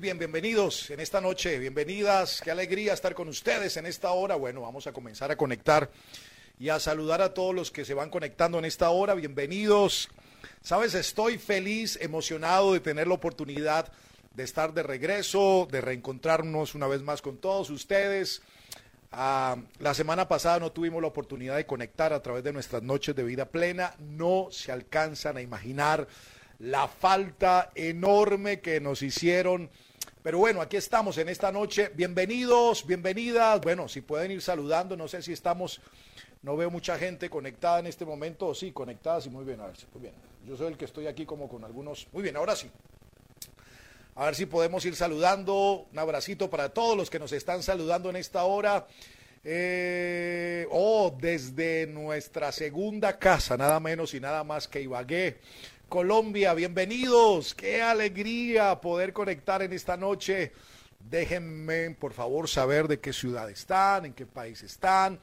Bien, bienvenidos en esta noche, bienvenidas, qué alegría estar con ustedes en esta hora. Bueno, vamos a comenzar a conectar y a saludar a todos los que se van conectando en esta hora. Bienvenidos. Sabes, estoy feliz, emocionado de tener la oportunidad de estar de regreso, de reencontrarnos una vez más con todos ustedes. Ah, la semana pasada no tuvimos la oportunidad de conectar a través de nuestras noches de vida plena. No se alcanzan a imaginar la falta enorme que nos hicieron. Pero bueno, aquí estamos en esta noche. Bienvenidos, bienvenidas. Bueno, si pueden ir saludando, no sé si estamos, no veo mucha gente conectada en este momento. Sí, conectada, sí, muy bien. A ver, muy bien. Yo soy el que estoy aquí como con algunos. Muy bien, ahora sí. A ver si podemos ir saludando. Un abracito para todos los que nos están saludando en esta hora. Eh, oh, desde nuestra segunda casa, nada menos y nada más que Ibagué. Colombia, bienvenidos. Qué alegría poder conectar en esta noche. Déjenme, por favor, saber de qué ciudad están, en qué país están.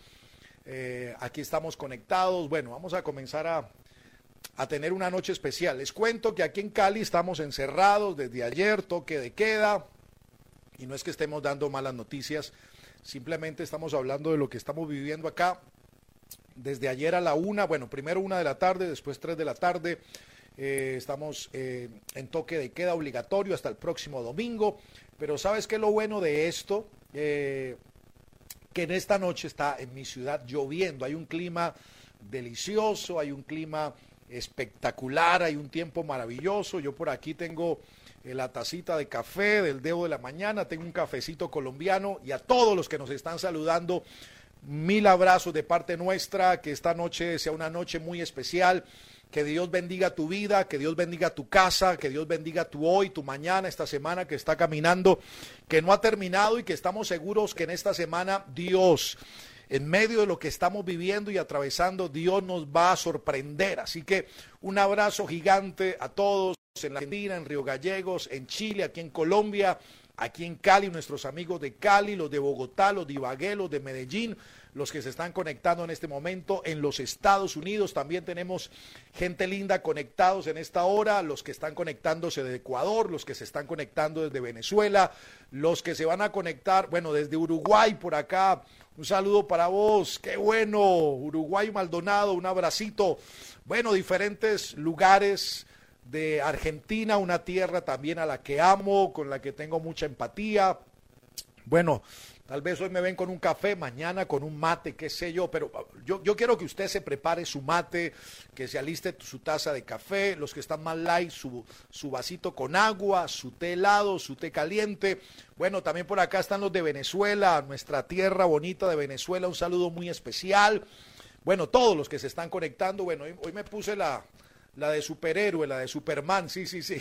Eh, aquí estamos conectados. Bueno, vamos a comenzar a, a tener una noche especial. Les cuento que aquí en Cali estamos encerrados desde ayer, toque de queda. Y no es que estemos dando malas noticias, simplemente estamos hablando de lo que estamos viviendo acá. Desde ayer a la una, bueno, primero una de la tarde, después tres de la tarde. Eh, estamos eh, en toque de queda obligatorio hasta el próximo domingo. Pero ¿sabes qué es lo bueno de esto? Eh, que en esta noche está en mi ciudad lloviendo. Hay un clima delicioso, hay un clima espectacular, hay un tiempo maravilloso. Yo por aquí tengo la tacita de café del dedo de la mañana, tengo un cafecito colombiano y a todos los que nos están saludando, mil abrazos de parte nuestra, que esta noche sea una noche muy especial que Dios bendiga tu vida, que Dios bendiga tu casa, que Dios bendiga tu hoy, tu mañana, esta semana que está caminando, que no ha terminado y que estamos seguros que en esta semana Dios, en medio de lo que estamos viviendo y atravesando, Dios nos va a sorprender. Así que un abrazo gigante a todos en la Argentina, en Río Gallegos, en Chile, aquí en Colombia, aquí en Cali, nuestros amigos de Cali, los de Bogotá, los de Ibagué, los de Medellín, los que se están conectando en este momento en los Estados Unidos. También tenemos gente linda conectados en esta hora, los que están conectándose de Ecuador, los que se están conectando desde Venezuela, los que se van a conectar, bueno, desde Uruguay por acá. Un saludo para vos, qué bueno, Uruguay Maldonado, un abracito. Bueno, diferentes lugares de Argentina, una tierra también a la que amo, con la que tengo mucha empatía. Bueno, Tal vez hoy me ven con un café, mañana con un mate, qué sé yo, pero yo, yo quiero que usted se prepare su mate, que se aliste su taza de café, los que están más light, su, su vasito con agua, su té helado, su té caliente. Bueno, también por acá están los de Venezuela, nuestra tierra bonita de Venezuela, un saludo muy especial. Bueno, todos los que se están conectando, bueno, hoy, hoy me puse la, la de superhéroe, la de Superman, sí, sí, sí.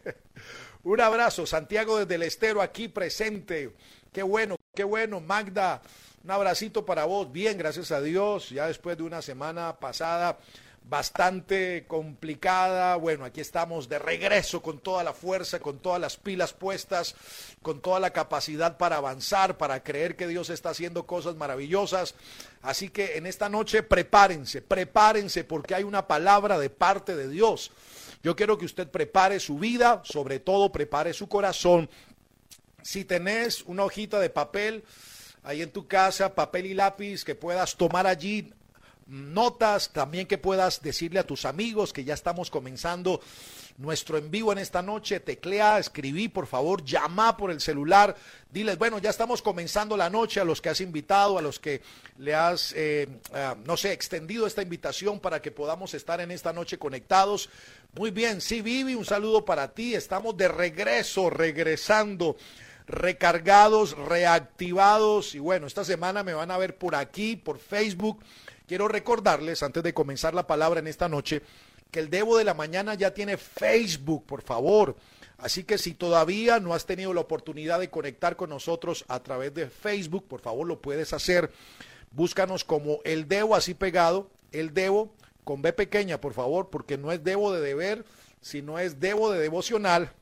un abrazo, Santiago desde el Estero aquí presente. Qué bueno, qué bueno, Magda. Un abracito para vos. Bien, gracias a Dios. Ya después de una semana pasada bastante complicada. Bueno, aquí estamos de regreso con toda la fuerza, con todas las pilas puestas, con toda la capacidad para avanzar, para creer que Dios está haciendo cosas maravillosas. Así que en esta noche prepárense, prepárense porque hay una palabra de parte de Dios. Yo quiero que usted prepare su vida, sobre todo prepare su corazón si tenés una hojita de papel ahí en tu casa, papel y lápiz, que puedas tomar allí notas, también que puedas decirle a tus amigos que ya estamos comenzando nuestro en vivo en esta noche, teclea, escribí, por favor, llama por el celular, diles, bueno, ya estamos comenzando la noche a los que has invitado, a los que le has, eh, ah, no sé, extendido esta invitación para que podamos estar en esta noche conectados. Muy bien, sí, Vivi, un saludo para ti, estamos de regreso, regresando recargados, reactivados. Y bueno, esta semana me van a ver por aquí, por Facebook. Quiero recordarles, antes de comenzar la palabra en esta noche, que el Debo de la Mañana ya tiene Facebook, por favor. Así que si todavía no has tenido la oportunidad de conectar con nosotros a través de Facebook, por favor lo puedes hacer. Búscanos como el Debo así pegado, el Debo con B pequeña, por favor, porque no es Debo de deber, sino es Debo de devocional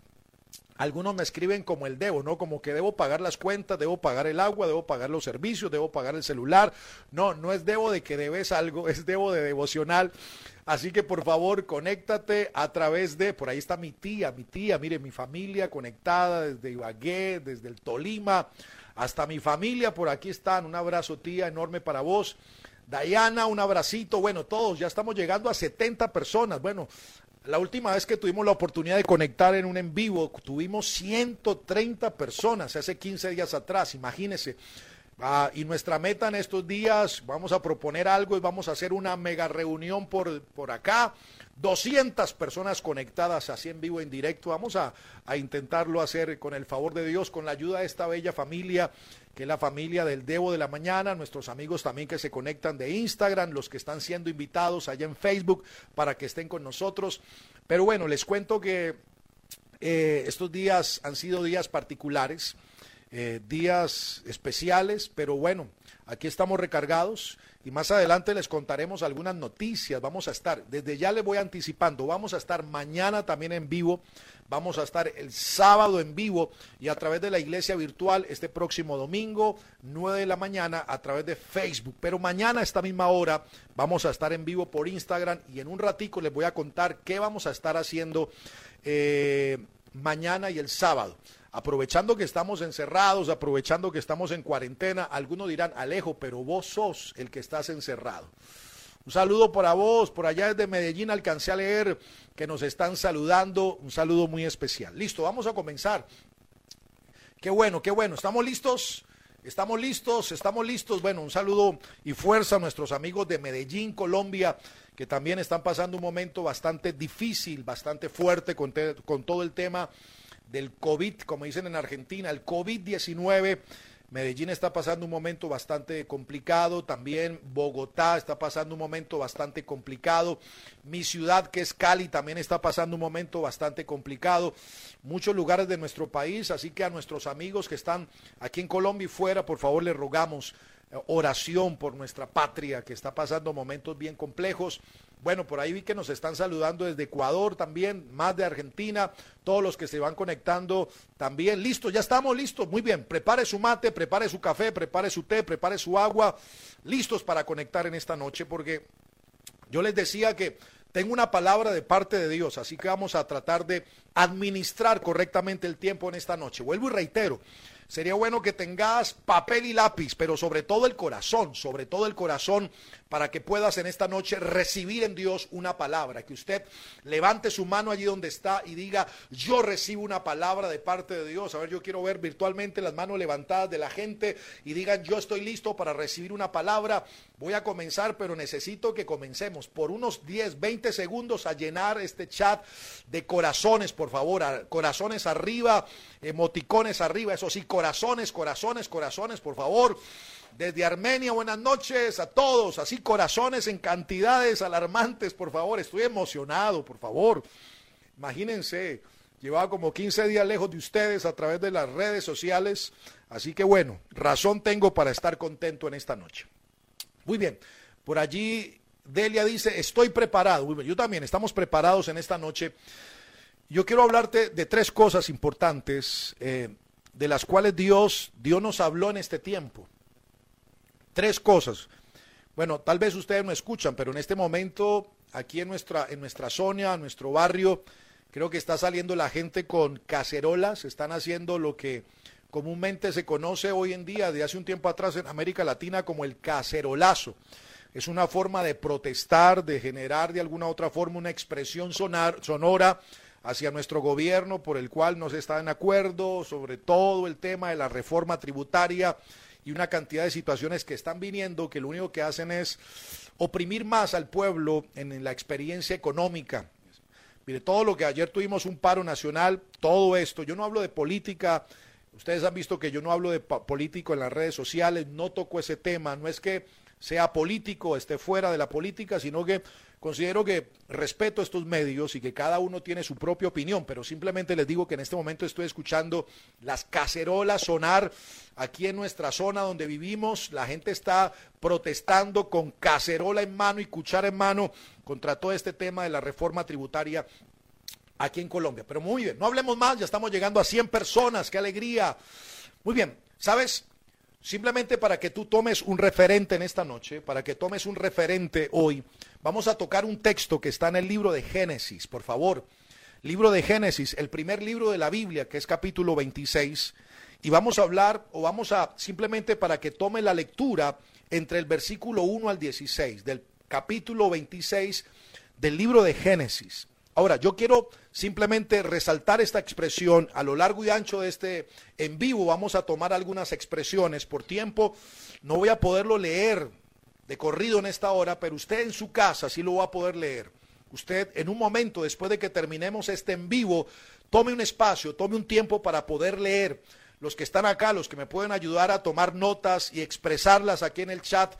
algunos me escriben como el debo, ¿no? Como que debo pagar las cuentas, debo pagar el agua, debo pagar los servicios, debo pagar el celular. No, no es debo de que debes algo, es debo de devocional. Así que por favor, conéctate a través de, por ahí está mi tía, mi tía, mire, mi familia conectada desde Ibagué, desde el Tolima, hasta mi familia, por aquí están. Un abrazo, tía, enorme para vos. Dayana, un abracito. Bueno, todos, ya estamos llegando a 70 personas. Bueno, la última vez que tuvimos la oportunidad de conectar en un en vivo, tuvimos 130 personas hace 15 días atrás, imagínense. Ah, y nuestra meta en estos días, vamos a proponer algo y vamos a hacer una mega reunión por, por acá. 200 personas conectadas así en vivo, en directo. Vamos a, a intentarlo hacer con el favor de Dios, con la ayuda de esta bella familia que es la familia del Debo de la Mañana, nuestros amigos también que se conectan de Instagram, los que están siendo invitados allá en Facebook para que estén con nosotros. Pero bueno, les cuento que eh, estos días han sido días particulares, eh, días especiales, pero bueno, aquí estamos recargados y más adelante les contaremos algunas noticias. Vamos a estar, desde ya les voy anticipando, vamos a estar mañana también en vivo, vamos a estar el sábado en vivo y a través de la iglesia virtual este próximo domingo, 9 de la mañana, a través de Facebook. Pero mañana a esta misma hora vamos a estar en vivo por Instagram y en un ratico les voy a contar qué vamos a estar haciendo eh, mañana y el sábado aprovechando que estamos encerrados, aprovechando que estamos en cuarentena, algunos dirán, Alejo, pero vos sos el que estás encerrado. Un saludo para vos, por allá desde Medellín alcancé a leer que nos están saludando, un saludo muy especial. Listo, vamos a comenzar. Qué bueno, qué bueno, ¿estamos listos? Estamos listos, estamos listos. Bueno, un saludo y fuerza a nuestros amigos de Medellín, Colombia, que también están pasando un momento bastante difícil, bastante fuerte con, con todo el tema del COVID, como dicen en Argentina, el COVID-19. Medellín está pasando un momento bastante complicado, también Bogotá está pasando un momento bastante complicado, mi ciudad que es Cali también está pasando un momento bastante complicado, muchos lugares de nuestro país, así que a nuestros amigos que están aquí en Colombia y fuera, por favor les rogamos oración por nuestra patria que está pasando momentos bien complejos. Bueno, por ahí vi que nos están saludando desde Ecuador también, más de Argentina, todos los que se van conectando también. Listo, ya estamos listos. Muy bien, prepare su mate, prepare su café, prepare su té, prepare su agua. Listos para conectar en esta noche porque yo les decía que tengo una palabra de parte de Dios, así que vamos a tratar de administrar correctamente el tiempo en esta noche. Vuelvo y reitero, sería bueno que tengas papel y lápiz, pero sobre todo el corazón, sobre todo el corazón, para que puedas en esta noche recibir en Dios una palabra, que usted levante su mano allí donde está y diga, yo recibo una palabra de parte de Dios. A ver, yo quiero ver virtualmente las manos levantadas de la gente y digan, yo estoy listo para recibir una palabra. Voy a comenzar, pero necesito que comencemos por unos 10, 20 segundos a llenar este chat de corazones, por favor, corazones arriba, emoticones arriba, eso sí, corazones, corazones, corazones, por favor. Desde Armenia, buenas noches a todos, así corazones en cantidades alarmantes, por favor, estoy emocionado, por favor. Imagínense, llevaba como 15 días lejos de ustedes a través de las redes sociales, así que bueno, razón tengo para estar contento en esta noche. Muy bien, por allí Delia dice, estoy preparado. Yo también, estamos preparados en esta noche. Yo quiero hablarte de tres cosas importantes eh, de las cuales Dios, Dios nos habló en este tiempo. Tres cosas. Bueno, tal vez ustedes no escuchan, pero en este momento, aquí en nuestra, en nuestra zona, en nuestro barrio, creo que está saliendo la gente con cacerolas, están haciendo lo que comúnmente se conoce hoy en día, de hace un tiempo atrás en América Latina, como el cacerolazo. Es una forma de protestar, de generar de alguna otra forma una expresión sonar, sonora hacia nuestro gobierno por el cual no se está en acuerdo, sobre todo el tema de la reforma tributaria y una cantidad de situaciones que están viniendo que lo único que hacen es oprimir más al pueblo en la experiencia económica. Mire, todo lo que ayer tuvimos un paro nacional, todo esto, yo no hablo de política, ustedes han visto que yo no hablo de político en las redes sociales, no toco ese tema, no es que sea político, esté fuera de la política, sino que Considero que respeto estos medios y que cada uno tiene su propia opinión, pero simplemente les digo que en este momento estoy escuchando las cacerolas sonar aquí en nuestra zona donde vivimos. La gente está protestando con cacerola en mano y cuchara en mano contra todo este tema de la reforma tributaria aquí en Colombia. Pero muy bien, no hablemos más, ya estamos llegando a 100 personas, qué alegría. Muy bien, ¿sabes? Simplemente para que tú tomes un referente en esta noche, para que tomes un referente hoy, vamos a tocar un texto que está en el libro de Génesis, por favor. Libro de Génesis, el primer libro de la Biblia, que es capítulo 26. Y vamos a hablar, o vamos a, simplemente para que tome la lectura entre el versículo 1 al 16, del capítulo 26 del libro de Génesis. Ahora, yo quiero simplemente resaltar esta expresión a lo largo y ancho de este en vivo. Vamos a tomar algunas expresiones. Por tiempo no voy a poderlo leer de corrido en esta hora, pero usted en su casa sí lo va a poder leer. Usted en un momento, después de que terminemos este en vivo, tome un espacio, tome un tiempo para poder leer. Los que están acá, los que me pueden ayudar a tomar notas y expresarlas aquí en el chat,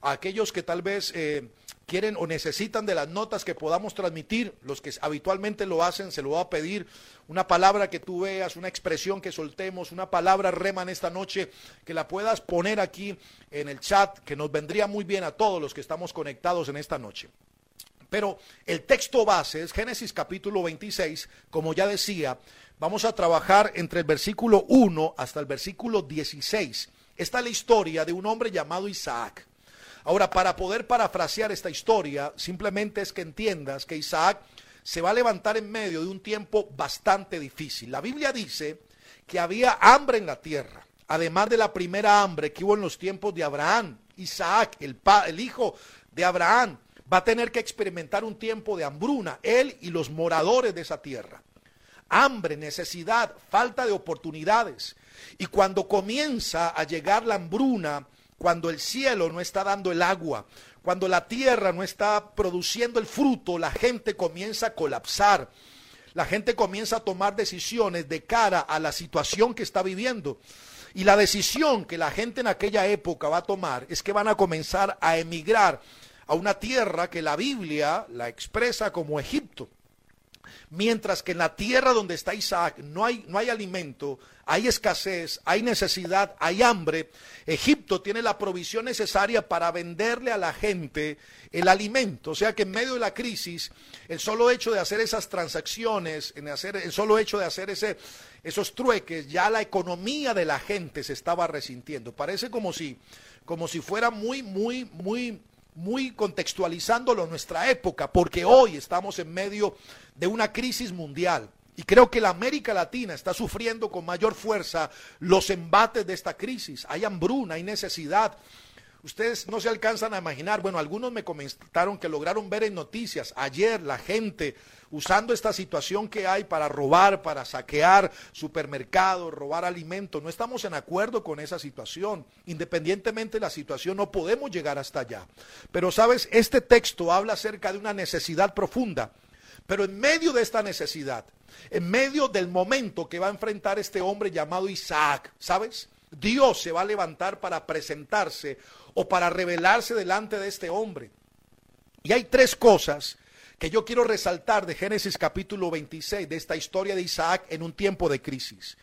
a aquellos que tal vez... Eh, quieren o necesitan de las notas que podamos transmitir, los que habitualmente lo hacen, se lo voy a pedir, una palabra que tú veas, una expresión que soltemos, una palabra rema en esta noche, que la puedas poner aquí en el chat, que nos vendría muy bien a todos los que estamos conectados en esta noche. Pero el texto base es Génesis capítulo 26, como ya decía, vamos a trabajar entre el versículo 1 hasta el versículo 16. Esta es la historia de un hombre llamado Isaac. Ahora, para poder parafrasear esta historia, simplemente es que entiendas que Isaac se va a levantar en medio de un tiempo bastante difícil. La Biblia dice que había hambre en la tierra, además de la primera hambre que hubo en los tiempos de Abraham. Isaac, el, el hijo de Abraham, va a tener que experimentar un tiempo de hambruna, él y los moradores de esa tierra. Hambre, necesidad, falta de oportunidades. Y cuando comienza a llegar la hambruna, cuando el cielo no está dando el agua, cuando la tierra no está produciendo el fruto, la gente comienza a colapsar. La gente comienza a tomar decisiones de cara a la situación que está viviendo. Y la decisión que la gente en aquella época va a tomar es que van a comenzar a emigrar a una tierra que la Biblia la expresa como Egipto. Mientras que en la tierra donde está Isaac no hay, no hay alimento, hay escasez, hay necesidad, hay hambre. Egipto tiene la provisión necesaria para venderle a la gente el alimento. O sea que en medio de la crisis, el solo hecho de hacer esas transacciones, en hacer, el solo hecho de hacer ese, esos trueques, ya la economía de la gente se estaba resintiendo. Parece como si, como si fuera muy, muy, muy muy contextualizándolo en nuestra época, porque hoy estamos en medio de una crisis mundial. Y creo que la América Latina está sufriendo con mayor fuerza los embates de esta crisis. Hay hambruna, hay necesidad, Ustedes no se alcanzan a imaginar, bueno, algunos me comentaron que lograron ver en noticias ayer la gente usando esta situación que hay para robar, para saquear supermercados, robar alimentos. No estamos en acuerdo con esa situación. Independientemente de la situación, no podemos llegar hasta allá. Pero sabes, este texto habla acerca de una necesidad profunda. Pero en medio de esta necesidad, en medio del momento que va a enfrentar este hombre llamado Isaac, ¿sabes? Dios se va a levantar para presentarse o para revelarse delante de este hombre. Y hay tres cosas que yo quiero resaltar de Génesis capítulo 26, de esta historia de Isaac en un tiempo de crisis.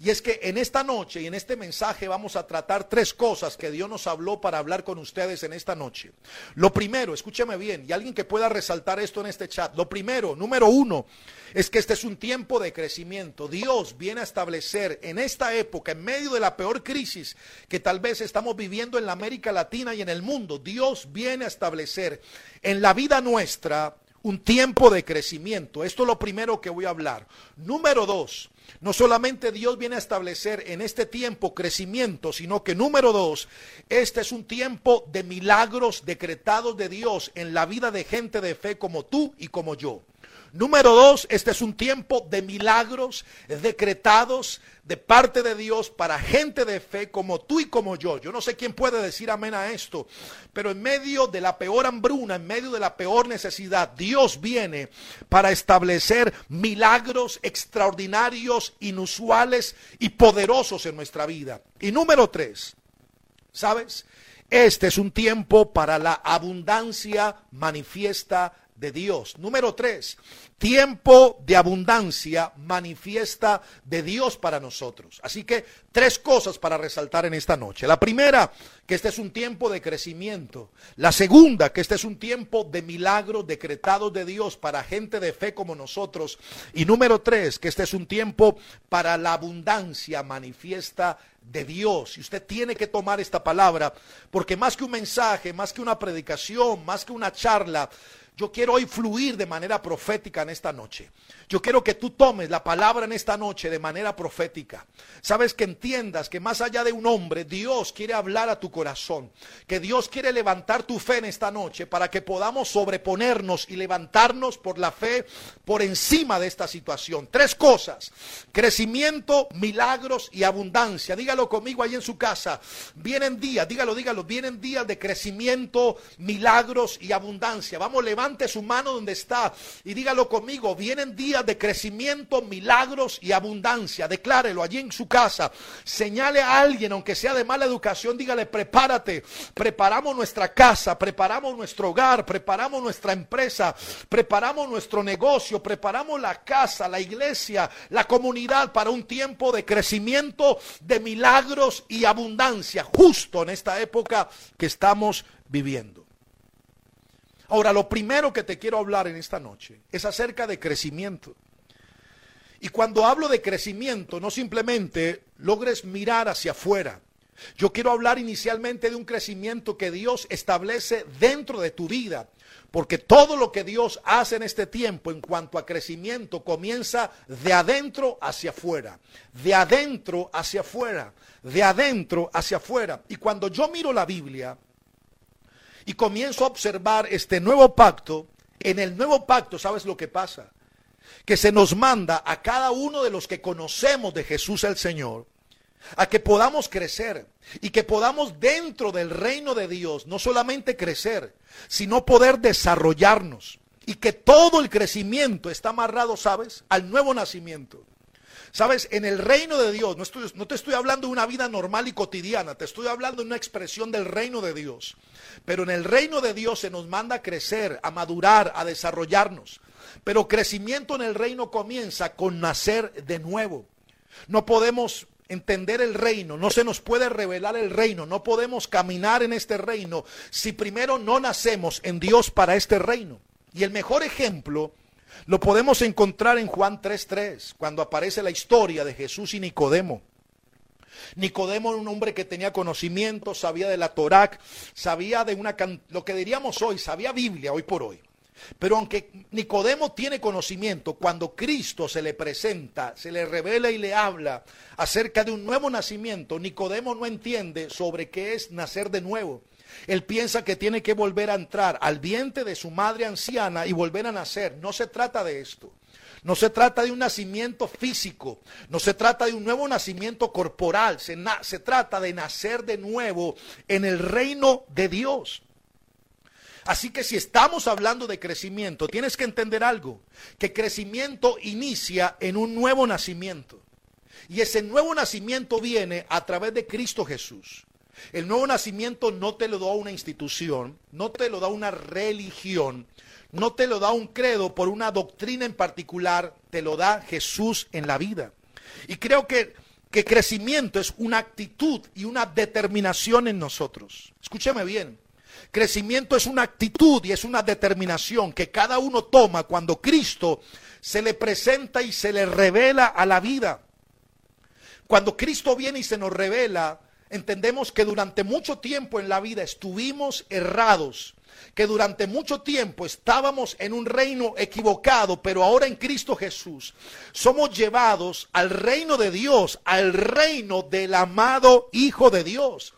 Y es que en esta noche y en este mensaje vamos a tratar tres cosas que Dios nos habló para hablar con ustedes en esta noche. Lo primero, escúcheme bien, y alguien que pueda resaltar esto en este chat. Lo primero, número uno, es que este es un tiempo de crecimiento. Dios viene a establecer en esta época, en medio de la peor crisis que tal vez estamos viviendo en la América Latina y en el mundo, Dios viene a establecer en la vida nuestra un tiempo de crecimiento. Esto es lo primero que voy a hablar. Número dos, no solamente Dios viene a establecer en este tiempo crecimiento, sino que número dos, este es un tiempo de milagros decretados de Dios en la vida de gente de fe como tú y como yo. Número dos, este es un tiempo de milagros decretados de parte de Dios para gente de fe como tú y como yo. Yo no sé quién puede decir amén a esto, pero en medio de la peor hambruna, en medio de la peor necesidad, Dios viene para establecer milagros extraordinarios, inusuales y poderosos en nuestra vida. Y número tres, ¿sabes? Este es un tiempo para la abundancia manifiesta de Dios. Número tres, tiempo de abundancia manifiesta de Dios para nosotros. Así que tres cosas para resaltar en esta noche. La primera, que este es un tiempo de crecimiento. La segunda, que este es un tiempo de milagros decretados de Dios para gente de fe como nosotros. Y número tres, que este es un tiempo para la abundancia manifiesta de Dios. Y usted tiene que tomar esta palabra, porque más que un mensaje, más que una predicación, más que una charla, yo quiero hoy fluir de manera profética en esta noche. Yo quiero que tú tomes la palabra en esta noche de manera profética. Sabes que entiendas que más allá de un hombre, Dios quiere hablar a tu corazón. Que Dios quiere levantar tu fe en esta noche para que podamos sobreponernos y levantarnos por la fe por encima de esta situación. Tres cosas. Crecimiento, milagros y abundancia. Dígalo conmigo ahí en su casa. Vienen días, dígalo, dígalo. Vienen días de crecimiento, milagros y abundancia. Vamos, levante su mano donde está y dígalo conmigo. Vienen días de crecimiento, milagros y abundancia. Declárelo allí en su casa. Señale a alguien, aunque sea de mala educación, dígale, prepárate. Preparamos nuestra casa, preparamos nuestro hogar, preparamos nuestra empresa, preparamos nuestro negocio, preparamos la casa, la iglesia, la comunidad para un tiempo de crecimiento, de milagros y abundancia, justo en esta época que estamos viviendo. Ahora, lo primero que te quiero hablar en esta noche es acerca de crecimiento. Y cuando hablo de crecimiento, no simplemente logres mirar hacia afuera. Yo quiero hablar inicialmente de un crecimiento que Dios establece dentro de tu vida. Porque todo lo que Dios hace en este tiempo en cuanto a crecimiento comienza de adentro hacia afuera. De adentro hacia afuera. De adentro hacia afuera. Y cuando yo miro la Biblia, y comienzo a observar este nuevo pacto, en el nuevo pacto, ¿sabes lo que pasa? Que se nos manda a cada uno de los que conocemos de Jesús el Señor, a que podamos crecer y que podamos dentro del reino de Dios no solamente crecer, sino poder desarrollarnos. Y que todo el crecimiento está amarrado, ¿sabes? Al nuevo nacimiento. Sabes, en el reino de Dios, no, te estoy hablando de una vida normal y cotidiana, te estoy hablando de una expresión del reino de Dios. Pero en el reino de Dios se nos manda a crecer, a madurar, a desarrollarnos. Pero crecimiento en el reino comienza con nacer de nuevo. No podemos entender el reino, no se nos puede revelar el reino, no podemos caminar en este reino si primero no nacemos en Dios para este reino. Y el mejor ejemplo lo podemos encontrar en Juan 3.3, cuando aparece la historia de Jesús y Nicodemo. Nicodemo era un hombre que tenía conocimiento, sabía de la Torá, sabía de una, lo que diríamos hoy, sabía Biblia hoy por hoy. Pero aunque Nicodemo tiene conocimiento, cuando Cristo se le presenta, se le revela y le habla acerca de un nuevo nacimiento, Nicodemo no entiende sobre qué es nacer de nuevo. Él piensa que tiene que volver a entrar al vientre de su madre anciana y volver a nacer. No se trata de esto. No se trata de un nacimiento físico, no se trata de un nuevo nacimiento corporal, se, se, trata de nacer de nuevo en el reino de Dios. Así que si estamos hablando de crecimiento, tienes que entender algo, que crecimiento inicia en un nuevo nacimiento. Y ese nuevo nacimiento viene a través de Cristo Jesús. El nuevo nacimiento no te lo da una institución, no te lo da una religión, no te lo da un credo por una doctrina en particular, te lo da Jesús en la vida. Y creo que, que crecimiento es una actitud y una determinación en nosotros. Escúcheme bien. Crecimiento es una actitud y es una determinación que cada uno toma cuando Cristo se le presenta y se le revela a la vida. Cuando Cristo viene y se nos revela, entendemos que durante mucho tiempo en la vida estuvimos errados, que durante mucho tiempo estábamos en un reino equivocado, pero ahora en Cristo Jesús somos llevados al reino de Dios, al reino del amado Hijo de Dios.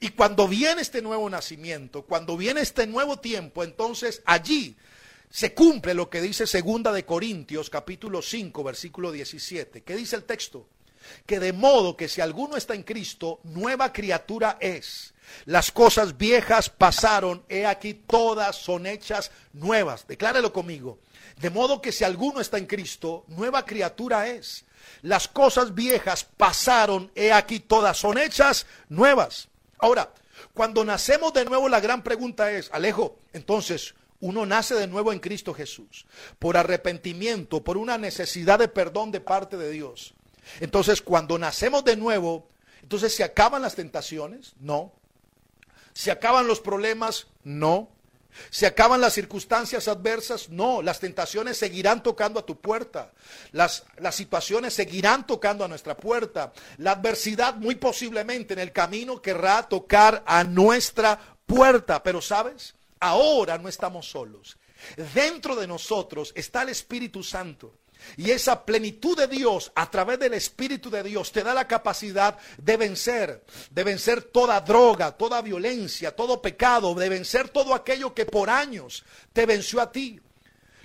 Y cuando viene este nuevo nacimiento, cuando viene este nuevo tiempo, entonces allí se cumple lo que dice segunda de Corintios capítulo 5 versículo 17. ¿Qué dice el texto? Que de modo que si alguno está en Cristo, nueva criatura es. Las cosas viejas pasaron, he aquí todas son hechas nuevas. Declárelo conmigo. De modo que si alguno está en Cristo, nueva criatura es. Las cosas viejas pasaron, he aquí todas son hechas nuevas. Ahora, cuando nacemos de nuevo, la gran pregunta es, Alejo, entonces, uno nace de nuevo en Cristo Jesús, por arrepentimiento, por una necesidad de perdón de parte de Dios. Entonces, cuando nacemos de nuevo, entonces se acaban las tentaciones, no. ¿Se acaban los problemas? No. ¿Se acaban las circunstancias adversas? No, las tentaciones seguirán tocando a tu puerta. Las, las, situaciones seguirán tocando a nuestra puerta. La adversidad muy posiblemente en el camino querrá tocar a nuestra puerta. Pero sabes, ahora no estamos solos. Dentro de nosotros está el Espíritu Santo. Y esa plenitud de Dios a través del Espíritu de Dios te da la capacidad de vencer, de vencer toda droga, toda violencia, todo pecado, de vencer todo aquello que por años te venció a ti.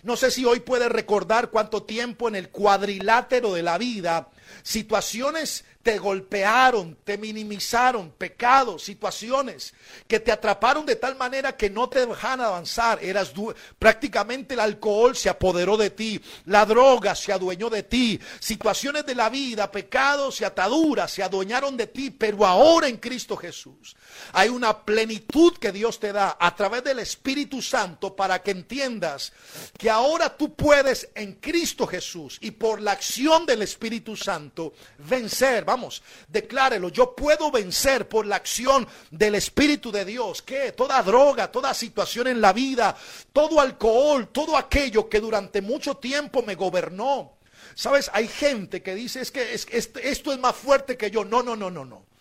No sé si hoy puedes recordar cuánto tiempo en el cuadrilátero de la vida, situaciones te golpearon, te minimizaron, pecados, situaciones que te atraparon de tal manera que no te dejan avanzar. Eras prácticamente el alcohol se apoderó de ti, la droga se adueñó de ti, situaciones de la vida, pecados y ataduras se adueñaron de ti, pero ahora en Cristo Jesús hay una plenitud que Dios te da a través del Espíritu Santo para que entiendas que ahora tú puedes en Cristo Jesús y por la acción del Espíritu Santo vencer. Vamos, declárelo. Yo puedo vencer por la acción del Espíritu de Dios. Que toda droga, toda situación en la vida, todo alcohol, todo aquello que durante mucho tiempo me gobernó. Sabes, hay gente que dice es que esto es más fuerte que yo. No, no, no, no, no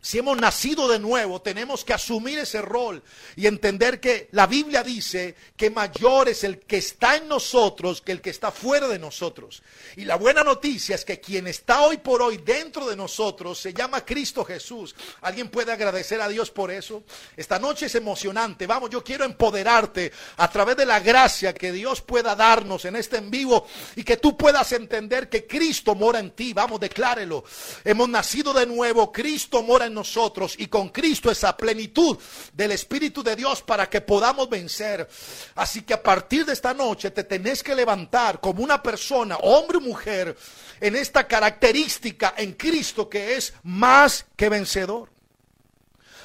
si hemos nacido de nuevo, tenemos que asumir ese rol y entender que la Biblia dice que mayor es el que está en nosotros que el que está fuera de nosotros. Y la buena noticia es que quien está hoy por hoy dentro de nosotros se llama Cristo Jesús. ¿Alguien puede agradecer a Dios por eso? Esta noche es emocionante. Vamos, yo quiero empoderarte a través de la gracia que Dios pueda darnos en este en vivo y que tú puedas entender que Cristo mora en ti. Vamos, declárelo. Hemos nacido de nuevo, Cristo mora en nosotros y con Cristo esa plenitud del Espíritu de Dios para que podamos vencer. Así que a partir de esta noche te tenés que levantar como una persona, hombre o mujer, en esta característica en Cristo que es más que vencedor.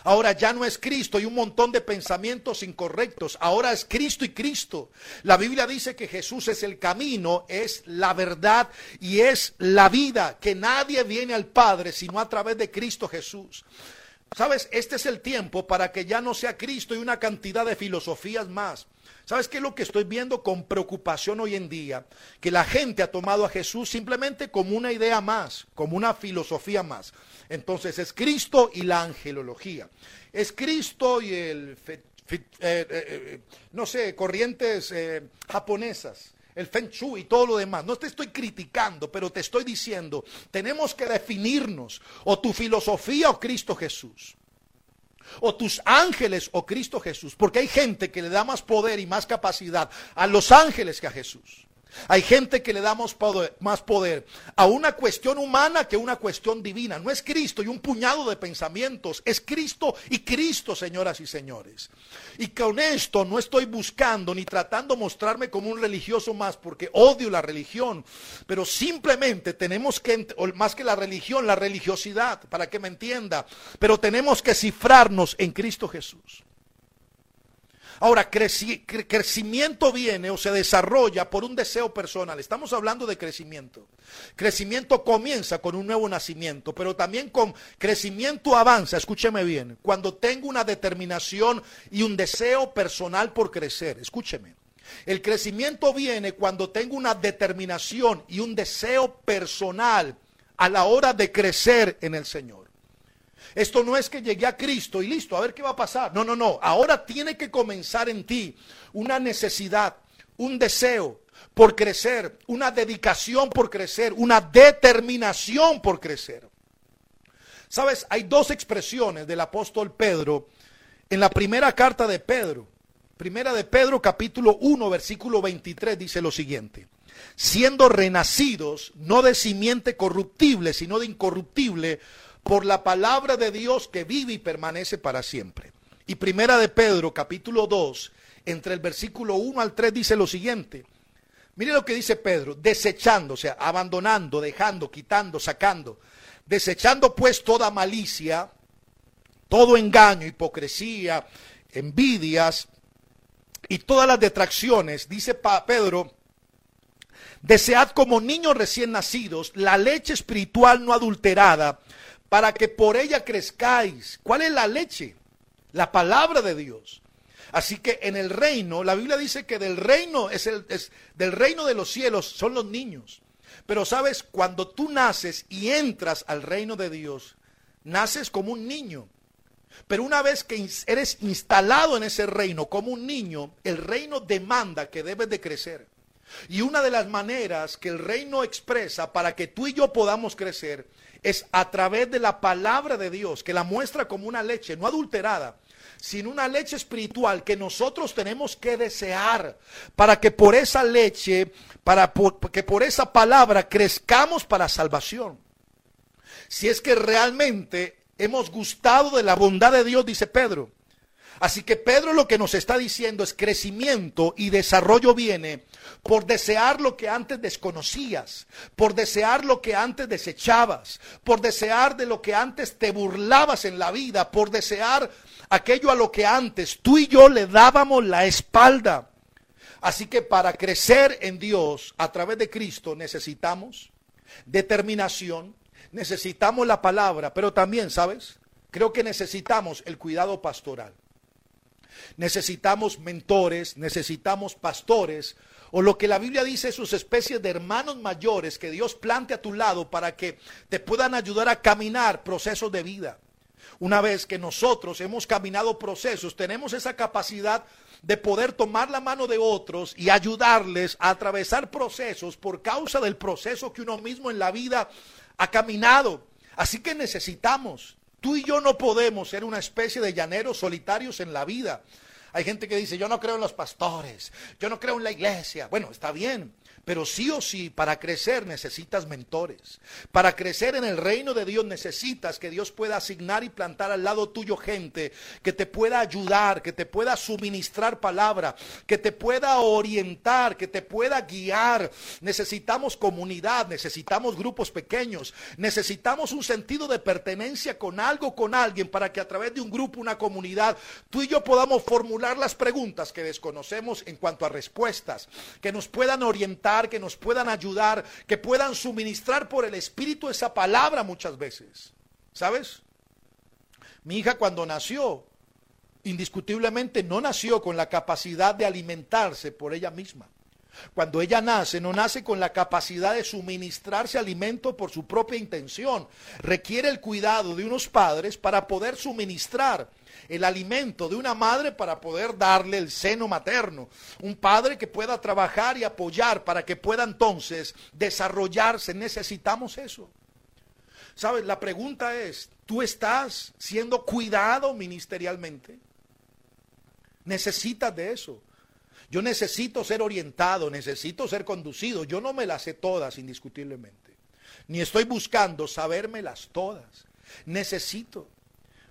Ahora ya no es Cristo y un montón de pensamientos incorrectos. Ahora es Cristo y Cristo. La Biblia dice que Jesús es el camino, es la verdad y es la vida. Que nadie viene al Padre sino a través de Cristo Jesús. Sabes, este es el tiempo para que ya no sea Cristo y una cantidad de filosofías más. ¿Sabes qué es lo que estoy viendo con preocupación hoy en día? Que la gente ha tomado a Jesús simplemente como una idea más, como una filosofía más. Entonces es Cristo y la angelología. Es Cristo y el, eh, eh, eh, no sé, corrientes japonesas el Feng Shui y todo lo demás. No te estoy criticando, pero te estoy diciendo, tenemos que definirnos o tu filosofía o Cristo Jesús o tus ángeles o Cristo Jesús, porque hay gente que le da más poder y más capacidad a los ángeles que a Jesús. Hay gente que le damos más poder a una cuestión humana que a una cuestión divina. No es Cristo y un puñado de pensamientos, es Cristo y Cristo, señoras y señores. Y con esto no estoy buscando ni tratando mostrarme como un religioso más, porque odio la religión, pero simplemente tenemos que, más que la religión, la religiosidad, para que me entienda, pero tenemos que cifrarnos en Cristo Jesús. Ahora, crecimiento viene o se desarrolla por un deseo personal. Estamos hablando de crecimiento. Crecimiento comienza con un nuevo nacimiento, pero también con crecimiento avanza, escúcheme bien, cuando tengo una determinación y un deseo personal por crecer. Escúcheme. El crecimiento viene cuando tengo una determinación y un deseo personal a la hora de crecer en el Señor. Esto no es que llegué a Cristo y listo, a ver qué va a pasar. No, no, no. Ahora tiene que comenzar en ti una necesidad, un deseo por crecer, una dedicación por crecer, una determinación por crecer. Sabes, hay dos expresiones del apóstol Pedro en la primera carta de Pedro. Primera de Pedro capítulo 1 versículo 23 dice lo siguiente. Siendo renacidos no de simiente corruptible, sino de incorruptible por la palabra de Dios que vive y permanece para siempre. Y primera de Pedro, capítulo 2, entre el versículo 1 al 3 dice lo siguiente. Mire lo que dice Pedro, desechando, o sea, abandonando, dejando, quitando, sacando, desechando pues toda malicia, todo engaño, hipocresía, envidias, y todas las detracciones, dice Pedro, desead como niños recién nacidos la leche espiritual no adulterada, para que por ella crezcáis. ¿Cuál es la leche? La palabra de Dios. Así que en el reino, la Biblia dice que del reino es el es, del reino de los cielos son los niños. Pero sabes, cuando tú naces y entras al reino de Dios, naces como un niño. Pero una vez que eres instalado en ese reino como un niño, el reino demanda que debes de crecer. Y una de las maneras que el reino expresa para que tú y yo podamos crecer es a través de la palabra de Dios, que la muestra como una leche no adulterada, sino una leche espiritual que nosotros tenemos que desear para que por esa leche, para que por esa palabra crezcamos para salvación. Si es que realmente hemos gustado de la bondad de Dios, dice Pedro. Así que Pedro lo que nos está diciendo es crecimiento y desarrollo viene por desear lo que antes desconocías, por desear lo que antes desechabas, por desear de lo que antes te burlabas en la vida, por desear aquello a lo que antes tú y yo le dábamos la espalda. Así que para crecer en Dios a través de Cristo necesitamos determinación, necesitamos la palabra, pero también, ¿sabes? Creo que necesitamos el cuidado pastoral. Necesitamos mentores, necesitamos pastores, o lo que la Biblia dice, sus especies de hermanos mayores que Dios plante a tu lado para que te puedan ayudar a caminar procesos de vida. Una vez que nosotros hemos caminado procesos, tenemos esa capacidad de poder tomar la mano de otros y ayudarles a atravesar procesos por causa del proceso que uno mismo en la vida ha caminado. Así que necesitamos, tú y yo no podemos ser una especie de llaneros solitarios en la vida. Hay gente que dice, yo no creo en los pastores, yo no creo en la iglesia. Bueno, está bien, pero sí o sí, para crecer necesitas mentores. Para crecer en el reino de Dios necesitas que Dios pueda asignar y plantar al lado tuyo gente que te pueda ayudar, que te pueda suministrar palabra, que te pueda orientar, que te pueda guiar. Necesitamos comunidad, necesitamos grupos pequeños, necesitamos un sentido de pertenencia con algo, con alguien, para que a través de un grupo, una comunidad, tú y yo podamos formular las preguntas que desconocemos en cuanto a respuestas, que nos puedan orientar que nos puedan ayudar, que puedan suministrar por el Espíritu esa palabra muchas veces. ¿Sabes? Mi hija cuando nació, indiscutiblemente no nació con la capacidad de alimentarse por ella misma. Cuando ella nace, no nace con la capacidad de suministrarse alimento por su propia intención. Requiere el cuidado de unos padres para poder suministrar el alimento de una madre para poder darle el seno materno. Un padre que pueda trabajar y apoyar para que pueda entonces desarrollarse. Necesitamos eso. ¿Sabes? La pregunta es, ¿tú estás siendo cuidado ministerialmente? Necesitas de eso. Yo necesito ser orientado, necesito ser conducido. Yo no me las sé todas indiscutiblemente. Ni estoy buscando sabérmelas todas. Necesito.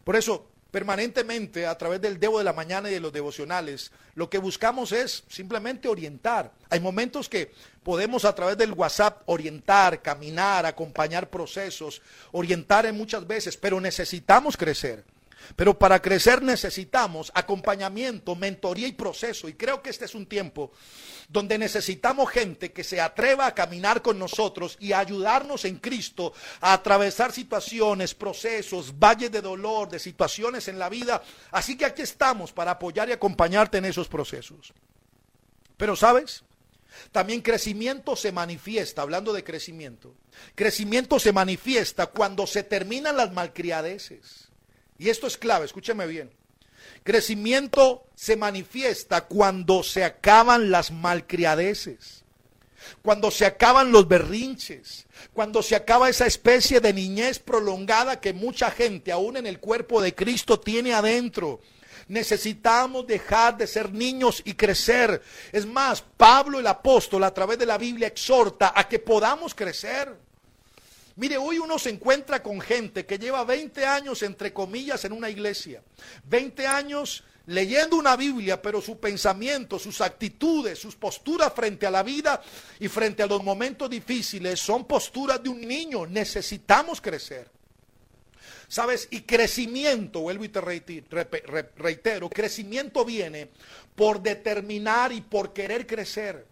Por eso, permanentemente a través del Debo de la Mañana y de los devocionales, lo que buscamos es simplemente orientar. Hay momentos que podemos a través del WhatsApp orientar, caminar, acompañar procesos, orientar en muchas veces, pero necesitamos crecer. Pero para crecer necesitamos acompañamiento, mentoría y proceso. Y creo que este es un tiempo donde necesitamos gente que se atreva a caminar con nosotros y a ayudarnos en Cristo a atravesar situaciones, procesos, valles de dolor, de situaciones en la vida. Así que aquí estamos para apoyar y acompañarte en esos procesos. Pero sabes, también crecimiento se manifiesta, hablando de crecimiento, crecimiento se manifiesta cuando se terminan las malcriadeces. Y esto es clave, escúcheme bien. Crecimiento se manifiesta cuando se acaban las malcriadeces, cuando se acaban los berrinches, cuando se acaba esa especie de niñez prolongada que mucha gente, aún en el cuerpo de Cristo, tiene adentro. Necesitamos dejar de ser niños y crecer. Es más, Pablo el apóstol a través de la Biblia exhorta a que podamos crecer. Mire, hoy uno se encuentra con gente que lleva 20 años, entre comillas, en una iglesia. 20 años leyendo una Biblia, pero su pensamiento, sus actitudes, sus posturas frente a la vida y frente a los momentos difíciles son posturas de un niño. Necesitamos crecer. ¿Sabes? Y crecimiento, vuelvo y te reitero, crecimiento viene por determinar y por querer crecer.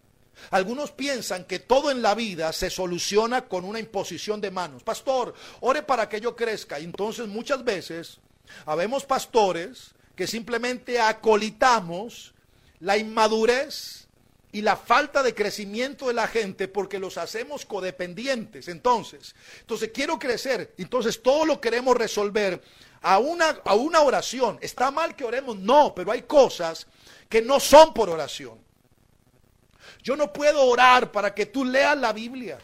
Algunos piensan que todo en la vida se soluciona con una imposición de manos. Pastor, ore para que yo crezca. Entonces muchas veces habemos pastores que simplemente acolitamos la inmadurez y la falta de crecimiento de la gente porque los hacemos codependientes. Entonces, entonces quiero crecer, entonces todo lo queremos resolver a una, a una oración. ¿Está mal que oremos? No, pero hay cosas que no son por oración. Yo no puedo orar para que tú leas la Biblia.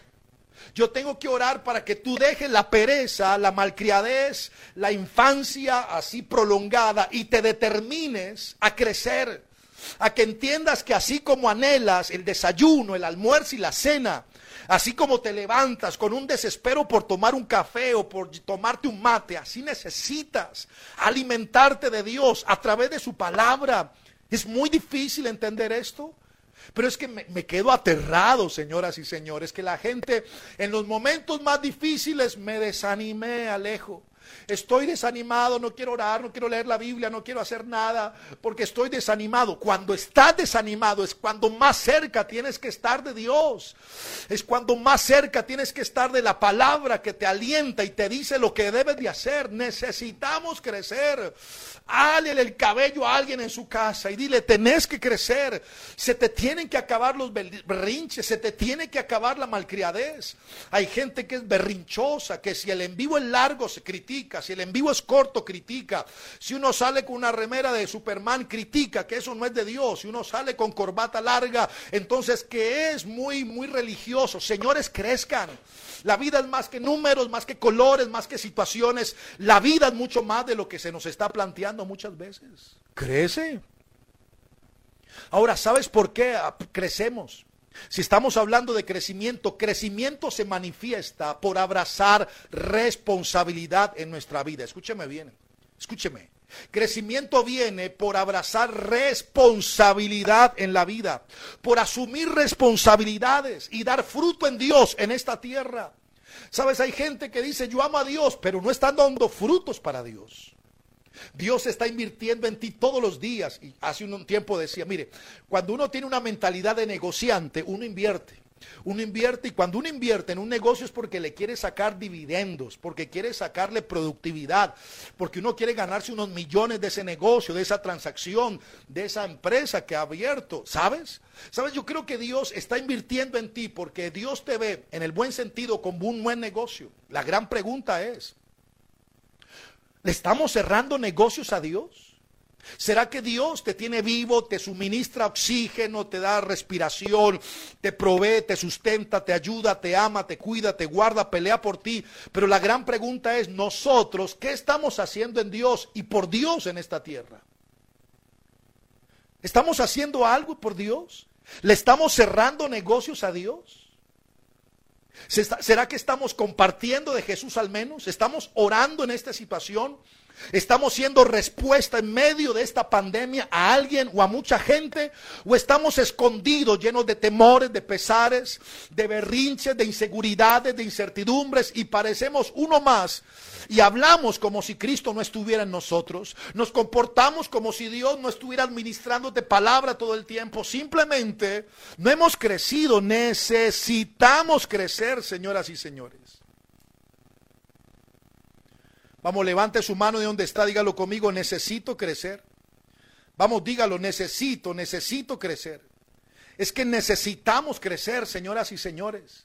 Yo tengo que orar para que tú dejes la pereza, la malcriadez, la infancia así prolongada y te determines a crecer a que entiendas que así como anhelas el desayuno, el almuerzo y la cena, así como te levantas con un desespero por tomar un café o por tomarte un mate, así necesitas alimentarte de Dios a través de su palabra. Es muy difícil entender esto. Pero es que me, quedo aterrado, señoras y señores, que la gente en los momentos más difíciles me desanimé, alejo. Estoy desanimado, no quiero orar, no quiero leer la Biblia, no quiero hacer nada, porque estoy desanimado. Cuando estás desanimado es cuando más cerca tienes que estar de Dios. Es cuando más cerca tienes que estar de la palabra que te alienta y te dice lo que debes de hacer. Necesitamos crecer. Hale el cabello a alguien en su casa y dile, tenés que crecer. Se te tienen que acabar los berrinches, se te tiene que acabar la malcriadez. Hay gente que es berrinchosa, que si el en vivo es largo se critica si el en vivo es corto, critica, si uno sale con una remera de Superman, critica que eso no es de Dios, si uno sale con corbata larga, entonces que es muy, muy religioso. Señores, crezcan. La vida es más que números, más que colores, más que situaciones. La vida es mucho más de lo que se nos está planteando muchas veces. Crece. Ahora, ¿sabes por qué crecemos? Si estamos hablando de crecimiento, crecimiento se manifiesta por abrazar responsabilidad en nuestra vida. Escúcheme bien, escúcheme. Crecimiento viene por abrazar responsabilidad en la vida, por asumir responsabilidades y dar fruto en Dios en esta tierra. Sabes, hay gente que dice, yo amo a Dios, pero no están dando frutos para Dios. Dios está invirtiendo en ti todos los días. Y hace un tiempo decía, mire, cuando uno tiene una mentalidad de negociante, uno invierte. Uno invierte y cuando uno invierte en un negocio es porque le quiere sacar dividendos, porque quiere sacarle productividad, porque uno quiere ganarse unos millones de ese negocio, de esa transacción, de esa empresa que ha abierto. ¿Sabes? ¿Sabes? Yo creo que Dios está invirtiendo en ti porque Dios te ve en el buen sentido como un buen negocio. La gran pregunta es, ¿Le estamos cerrando negocios a Dios? ¿Será que Dios te tiene vivo, te suministra oxígeno, te da respiración, te provee, te sustenta, te ayuda, te ama, te cuida, te guarda, pelea por ti? Pero la gran pregunta es, nosotros, ¿qué estamos haciendo en Dios y por Dios en esta tierra? ¿Estamos haciendo algo por Dios? ¿Le estamos cerrando negocios a Dios? ¿Será que estamos compartiendo de Jesús al menos? ¿Estamos orando en esta situación? ¿Estamos siendo respuesta en medio de esta pandemia a alguien o a mucha gente? ¿O estamos escondidos, llenos de temores, de pesares, de berrinches, de inseguridades, de incertidumbres y parecemos uno más? Y hablamos como si Cristo no estuviera en nosotros. Nos comportamos como si Dios no estuviera administrando de palabra todo el tiempo. Simplemente no hemos crecido. Necesitamos crecer, señoras y señores. Vamos, levante su mano de donde está, dígalo conmigo, necesito crecer. Vamos, dígalo, necesito, necesito crecer. Es que necesitamos crecer, señoras y señores.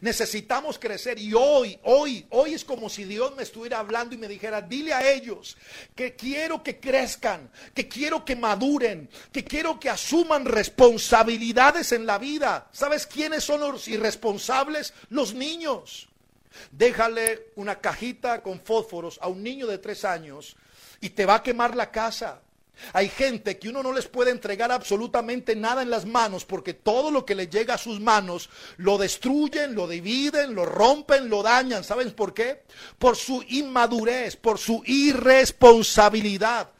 Necesitamos crecer y hoy, hoy, hoy es como si Dios me estuviera hablando y me dijera, dile a ellos que quiero que crezcan, que quiero que maduren, que quiero que asuman responsabilidades en la vida. ¿Sabes quiénes son los irresponsables? Los niños. Déjale una cajita con fósforos a un niño de tres años y te va a quemar la casa. Hay gente que uno no les puede entregar absolutamente nada en las manos porque todo lo que le llega a sus manos lo destruyen, lo dividen, lo rompen, lo dañan. ¿Saben por qué? Por su inmadurez, por su irresponsabilidad.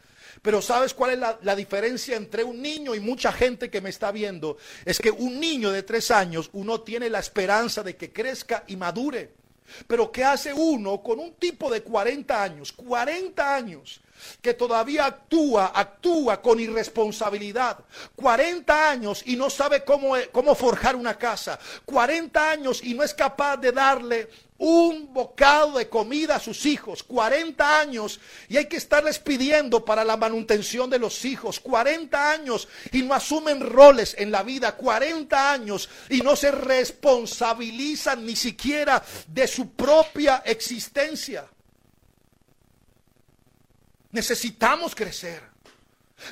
Pero ¿sabes cuál es la, la, diferencia entre un niño y mucha gente que me está viendo? Es que un niño de tres años, uno tiene la esperanza de que crezca y madure. Pero ¿qué hace uno con un tipo de 40 años? 40 años que todavía actúa, actúa con irresponsabilidad. 40 años y no sabe cómo, cómo forjar una casa. 40 años y no es capaz de darle un bocado de comida a sus hijos, 40 años, y hay que estarles pidiendo para la manutención de los hijos, 40 años, y no asumen roles en la vida, 40 años, y no se responsabilizan ni siquiera de su propia existencia. Necesitamos crecer.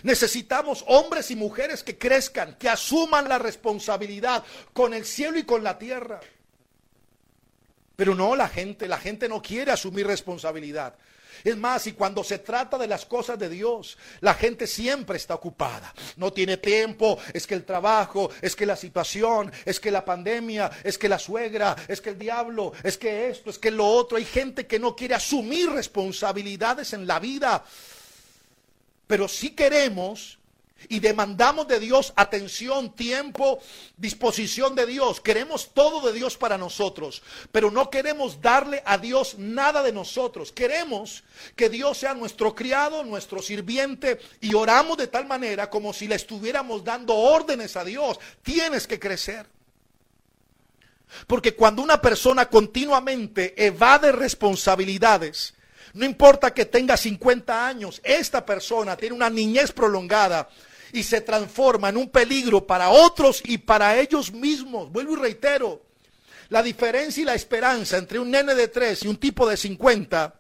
Necesitamos hombres y mujeres que crezcan, que asuman la responsabilidad con el cielo y con la tierra. Pero no la gente, la gente no quiere asumir responsabilidad. Es más, y cuando se trata de las cosas de Dios, la gente siempre está ocupada. No tiene tiempo, es que el trabajo, es que la situación, es que la pandemia, es que la suegra, es que el diablo, es que esto, es que lo otro. Hay gente que no quiere asumir responsabilidades en la vida. Pero si queremos y demandamos de Dios atención, tiempo, disposición de Dios. Queremos todo de Dios para nosotros, pero no queremos darle a Dios nada de nosotros. Queremos que Dios sea nuestro criado, nuestro sirviente y oramos de tal manera como si le estuviéramos dando órdenes a Dios. Tienes que crecer. Porque cuando una persona continuamente evade responsabilidades, no importa que tenga 50 años, esta persona tiene una niñez prolongada y se transforma en un peligro para otros y para ellos mismos. Vuelvo y reitero, la diferencia y la esperanza entre un nene de 3 y un tipo de 50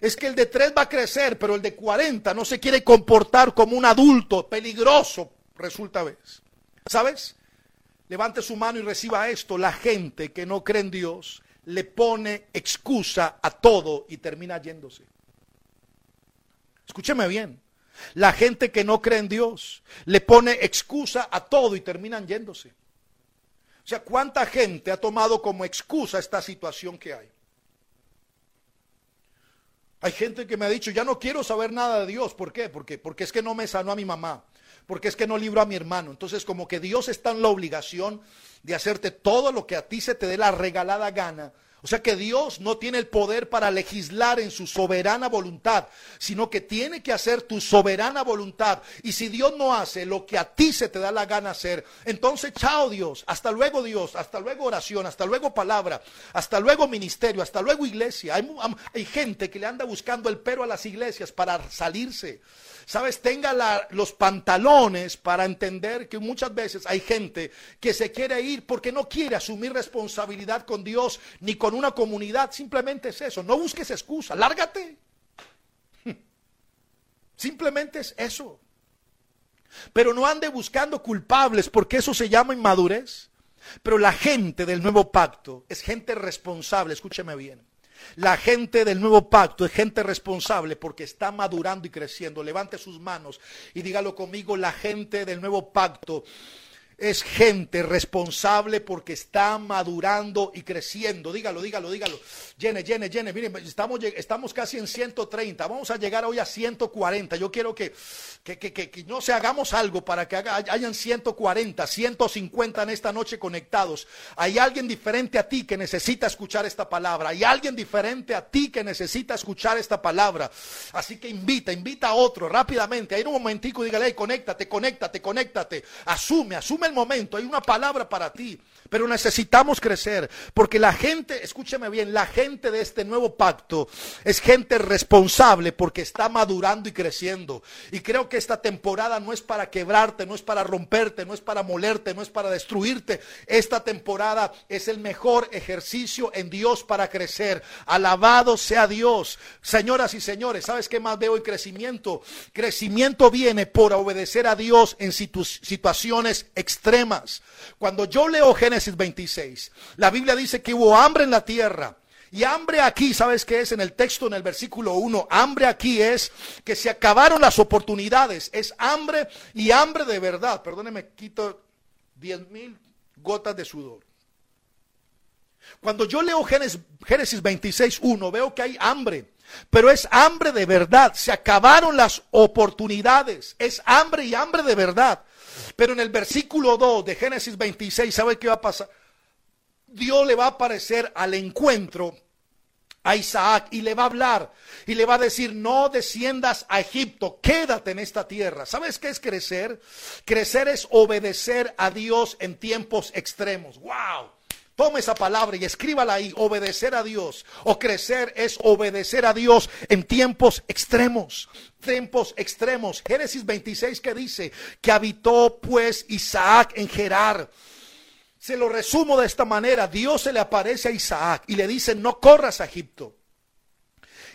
es que el de 3 va a crecer, pero el de 40 no se quiere comportar como un adulto peligroso, resulta vez. ¿Sabes? Levante su mano y reciba esto. La gente que no cree en Dios le pone excusa a todo y termina yéndose. Escúcheme bien. La gente que no cree en Dios le pone excusa a todo y terminan yéndose. O sea, ¿cuánta gente ha tomado como excusa esta situación que hay? Hay gente que me ha dicho, ya no quiero saber nada de Dios. ¿Por qué? Porque, porque es que no me sanó a mi mamá. Porque es que no libro a mi hermano. Entonces, como que Dios está en la obligación de hacerte todo lo que a ti se te dé la regalada gana o sea que Dios no tiene el poder para legislar en su soberana voluntad, sino que tiene que hacer tu soberana voluntad. Y si Dios no hace lo que a ti se te da la gana hacer, entonces chao Dios, hasta luego Dios, hasta luego oración, hasta luego palabra, hasta luego ministerio, hasta luego iglesia. Hay, gente que le anda buscando el pero a las iglesias para salirse. Sabes, tenga los pantalones para entender que muchas veces hay gente que se quiere ir porque no quiere asumir responsabilidad con Dios ni con una comunidad. Simplemente es eso. No busques excusa. Lárgate. Simplemente es eso. Pero no ande buscando culpables porque eso se llama inmadurez. Pero la gente del nuevo pacto es gente responsable. Escúcheme bien la gente del nuevo pacto es gente responsable porque está madurando y creciendo. Levante sus manos y dígalo conmigo, la gente del nuevo pacto es gente responsable porque está madurando y creciendo. Dígalo, dígalo, dígalo. Llene, llene, llene. Miren, estamos, estamos casi en 130. Vamos a llegar hoy a 140. Yo quiero que, que, que, que no se hagamos algo para que hayan 140, 150 en esta noche conectados. Hay alguien diferente a ti que necesita escuchar esta palabra. Hay alguien diferente a ti que necesita escuchar esta palabra. Así que invita, invita a otro rápidamente. Hay un momentico, dígale, hey, conéctate, conéctate, conéctate. Asume, asume el momento, hay una palabra para ti, pero necesitamos crecer, porque la gente, escúcheme bien, la gente de este nuevo pacto es gente responsable porque está madurando y creciendo. Y creo que esta temporada no es para quebrarte, no es para romperte, no es para molerte, no es para destruirte. Esta temporada es el mejor ejercicio en Dios para crecer. Alabado sea Dios. Señoras y señores, ¿sabes qué más veo en crecimiento? Crecimiento viene por obedecer a Dios en situaciones extremas. Cuando yo leo Génesis 26, la Biblia dice que hubo hambre en la tierra. Y hambre aquí, ¿sabes qué es? En el texto, en el versículo 1, hambre aquí es que se acabaron las oportunidades. Es hambre y hambre de verdad. Perdóneme, quito 10 mil gotas de sudor. Cuando yo leo Génesis, Génesis 26, 1, veo que hay hambre. Pero es hambre de verdad. Se acabaron las oportunidades. Es hambre y hambre de verdad. Pero en el versículo 2 de Génesis 26, ¿sabe qué va a pasar? Dios le va a aparecer al encuentro a Isaac y le va a hablar y le va a decir, no desciendas a Egipto, quédate en esta tierra. ¿Sabes qué es crecer? Crecer es obedecer a Dios en tiempos extremos. ¡Wow! Tome esa palabra y escríbala ahí. Obedecer a Dios o crecer es obedecer a Dios en tiempos extremos. Tiempos extremos. Génesis 26 que dice que habitó pues Isaac en Gerar. Se lo resumo de esta manera. Dios se le aparece a Isaac y le dice, no corras a Egipto.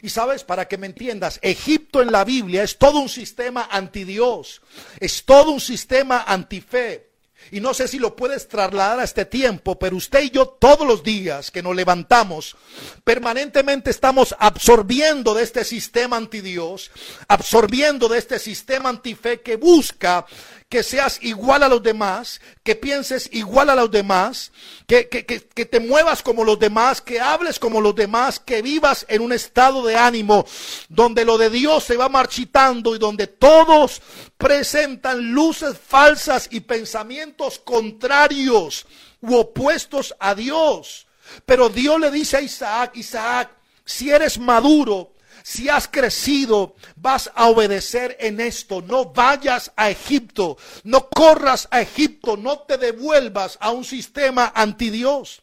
Y sabes, para que me entiendas, Egipto en la Biblia es todo un sistema anti Dios, es todo un sistema antife. Y no sé si lo puedes trasladar a este tiempo, pero usted y yo todos los días que nos levantamos, permanentemente estamos absorbiendo de este sistema anti Dios, absorbiendo de este sistema antife que busca que seas igual a los demás, que pienses igual a los demás, que, que, que, que, te muevas como los demás, que hables como los demás, que vivas en un estado de ánimo donde lo de Dios se va marchitando y donde todos presentan luces falsas y pensamientos contrarios u opuestos a Dios. Pero Dios le dice a Isaac, Isaac, si eres maduro, si has crecido, vas a obedecer en esto. No vayas a Egipto, no corras a Egipto, no te devuelvas a un sistema anti Dios.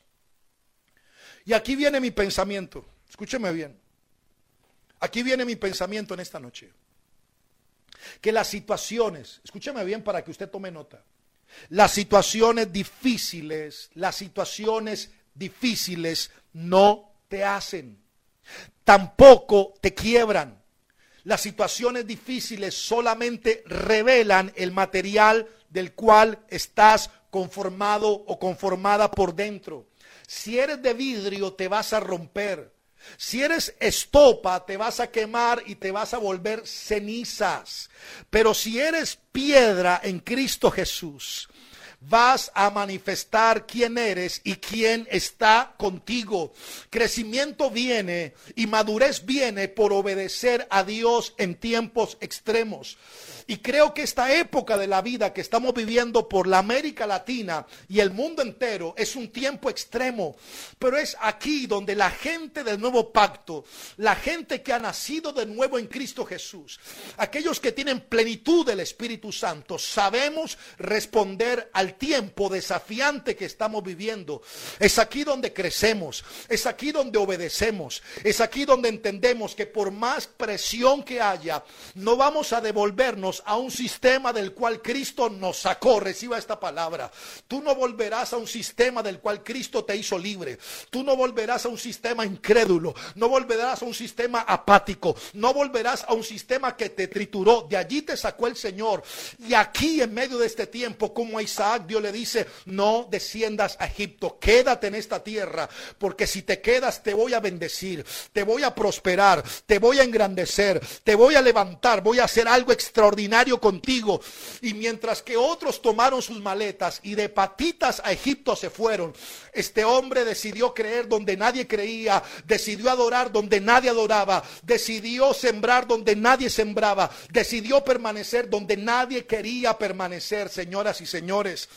Y aquí viene mi pensamiento. Escúcheme bien. Aquí viene mi pensamiento en esta noche. Que las situaciones, escúcheme bien para que usted tome nota. Las situaciones difíciles, las situaciones difíciles no te hacen tampoco te quiebran. Las situaciones difíciles solamente revelan el material del cual estás conformado o conformada por dentro. Si eres de vidrio te vas a romper. Si eres estopa te vas a quemar y te vas a volver cenizas. Pero si eres piedra en Cristo Jesús, vas a manifestar quién eres y quién está contigo. Crecimiento viene y madurez viene por obedecer a Dios en tiempos extremos. Y creo que esta época de la vida que estamos viviendo por la América Latina y el mundo entero es un tiempo extremo. Pero es aquí donde la gente del nuevo pacto, la gente que ha nacido de nuevo en Cristo Jesús, aquellos que tienen plenitud del Espíritu Santo, sabemos responder al tiempo desafiante que estamos viviendo. Es aquí donde crecemos, es aquí donde obedecemos, es aquí donde entendemos que por más presión que haya, no vamos a devolvernos a un sistema del cual Cristo nos sacó. Reciba esta palabra. Tú no volverás a un sistema del cual Cristo te hizo libre. Tú no volverás a un sistema incrédulo. No volverás a un sistema apático. No volverás a un sistema que te trituró. De allí te sacó el Señor. Y aquí en medio de este tiempo, como a Isaac, Dios le dice, no desciendas a Egipto. Quédate en esta tierra. Porque si te quedas, te voy a bendecir. Te voy a prosperar. Te voy a engrandecer. Te voy a levantar. Voy a hacer algo extraordinario contigo. Y mientras que otros tomaron sus maletas y de patitas a Egipto se fueron, este hombre decidió creer donde nadie creía, decidió adorar donde nadie adoraba, decidió sembrar donde nadie sembraba, decidió permanecer donde nadie quería permanecer, señoras y señores.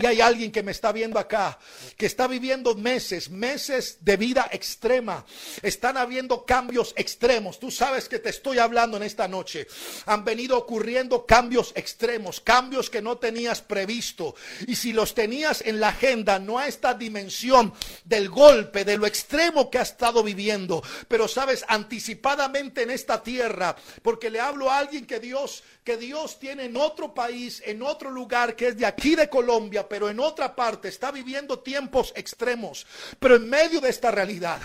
Y hay alguien que me está viendo acá, que está viviendo meses, meses de vida extrema. Están habiendo cambios extremos. Tú sabes que te estoy hablando en esta noche. Han venido ocurriendo cambios extremos, cambios que no tenías previsto. Y si los tenías en la agenda, no a esta dimensión del golpe, de lo extremo que has estado viviendo. Pero sabes, anticipadamente en esta tierra, porque le hablo a alguien que Dios, que Dios tiene en otro país, en otro lugar, que es de aquí de Colombia pero en otra parte está viviendo tiempos extremos. Pero en medio de esta realidad,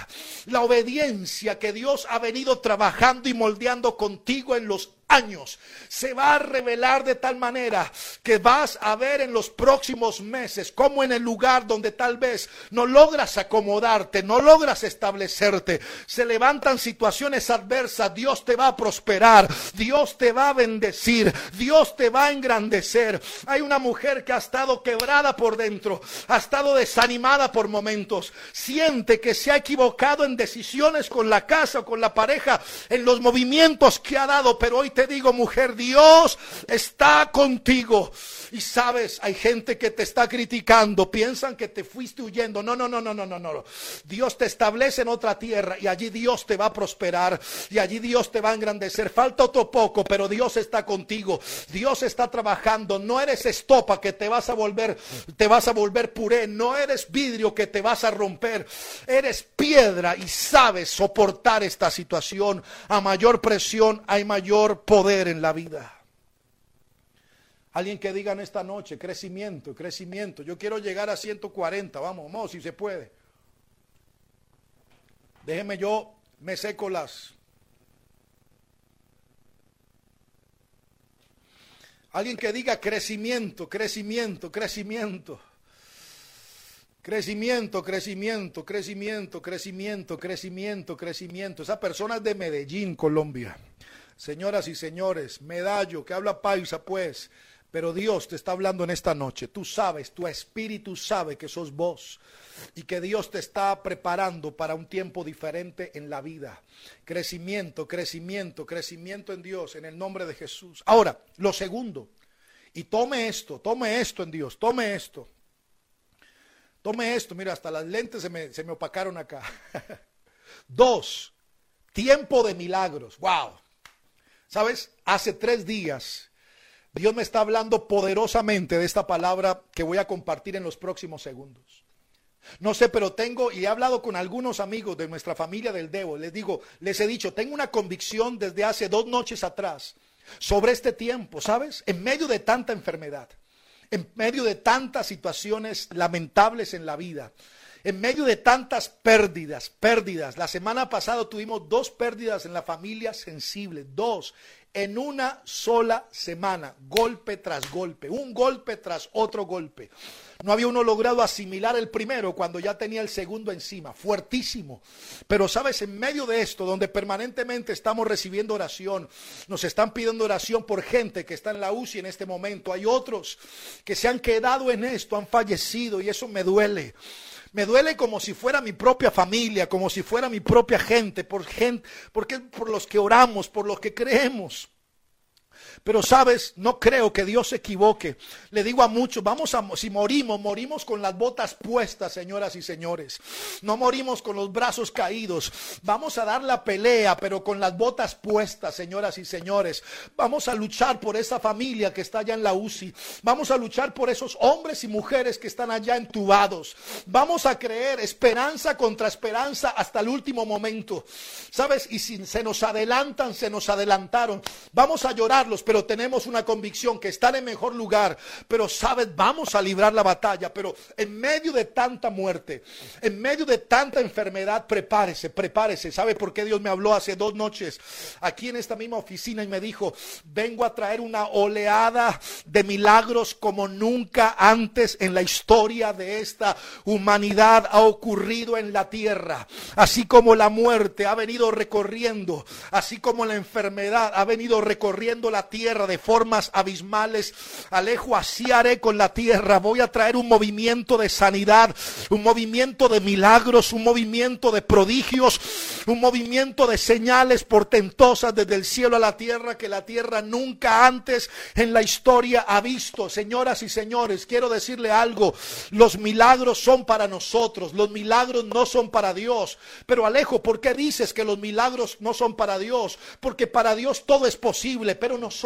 la obediencia que Dios ha venido trabajando y moldeando contigo en los años se va a revelar de tal manera que vas a ver en los próximos meses como en el lugar donde tal vez no logras acomodarte, no logras establecerte, se levantan situaciones adversas, Dios te va a prosperar, Dios te va a bendecir, Dios te va a engrandecer. Hay una mujer que ha estado quebrada por dentro, ha estado desanimada por momentos, siente que se ha equivocado en decisiones con la casa o con la pareja, en los movimientos que ha dado, pero hoy te te digo, mujer, Dios está contigo. Y sabes, hay gente que te está criticando, piensan que te fuiste huyendo. No, no, no, no, no, no, no. Dios te establece en otra tierra y allí Dios te va a prosperar y allí Dios te va a engrandecer. Falta otro poco, pero Dios está contigo. Dios está trabajando. No eres estopa que te vas a volver, te vas a volver puré. No eres vidrio que te vas a romper. Eres piedra y sabes soportar esta situación. A mayor presión hay mayor poder en la vida. Alguien que diga en esta noche, crecimiento, crecimiento. Yo quiero llegar a 140, vamos, vamos, si se puede. Déjeme yo, me seco las. Alguien que diga crecimiento, crecimiento, crecimiento. Crecimiento, crecimiento, crecimiento, crecimiento, crecimiento, crecimiento. Esa persona de Medellín, Colombia. Señoras y señores, medallo, que habla paisa, pues. Pero Dios te está hablando en esta noche. Tú sabes, tu espíritu sabe que sos vos y que Dios te está preparando para un tiempo diferente en la vida. Crecimiento, crecimiento, crecimiento en Dios, en el nombre de Jesús. Ahora, lo segundo, y tome esto, tome esto en Dios, tome esto. Tome esto, mira, hasta las lentes se me, se me opacaron acá. Dos, tiempo de milagros. Wow. ¿Sabes? Hace tres días Dios me está hablando poderosamente de esta palabra que voy a compartir en los próximos segundos. No sé, pero tengo, y he hablado con algunos amigos de nuestra familia del Debo, les digo, les he dicho, tengo una convicción desde hace dos noches atrás sobre este tiempo, ¿sabes? En medio de tanta enfermedad, en medio de tantas situaciones lamentables en la vida, en medio de tantas pérdidas, pérdidas. La semana pasada tuvimos dos pérdidas en la familia sensible, dos en una sola semana, golpe tras golpe, un golpe tras otro golpe. No había uno logrado asimilar el primero cuando ya tenía el segundo encima, fuertísimo. Pero sabes, en medio de esto, donde permanentemente estamos recibiendo oración, nos están pidiendo oración por gente que está en la UCI en este momento. Hay otros que se han quedado en esto, han fallecido y eso me duele. Me duele como si fuera mi propia familia, como si fuera mi propia gente, por gente, porque por los que oramos, por los que creemos. Pero sabes, no creo que Dios se equivoque. Le digo a muchos, vamos a, si morimos, morimos con las botas puestas, señoras y señores. No morimos con los brazos caídos. Vamos a dar la pelea, pero con las botas puestas, señoras y señores. Vamos a luchar por esa familia que está allá en la UCI. Vamos a luchar por esos hombres y mujeres que están allá entubados. Vamos a creer esperanza contra esperanza hasta el último momento. ¿Sabes? Y si se nos adelantan, se nos adelantaron. Vamos a llorarlos, pero tenemos una convicción que están en mejor lugar, pero sabes, vamos a librar la batalla, pero en medio de tanta muerte, en medio de tanta enfermedad, prepárese, prepárese. ¿Sabe por qué Dios me habló hace dos noches aquí en esta misma oficina y me dijo, vengo a traer una oleada de milagros como nunca antes en la historia de esta humanidad ha ocurrido en la tierra? Así como la muerte ha venido recorriendo, así como la enfermedad ha venido recorriendo la tierra, de formas abismales. Alejo, así haré con la tierra. Voy a traer un movimiento de sanidad, un movimiento de milagros, un movimiento de prodigios, un movimiento de señales portentosas desde el cielo a la tierra que la tierra nunca antes en la historia ha visto. Señoras y señores, quiero decirle algo. Los milagros son para nosotros, los milagros no son para Dios. Pero Alejo, ¿por qué dices que los milagros no son para Dios? Porque para Dios todo es posible, pero nosotros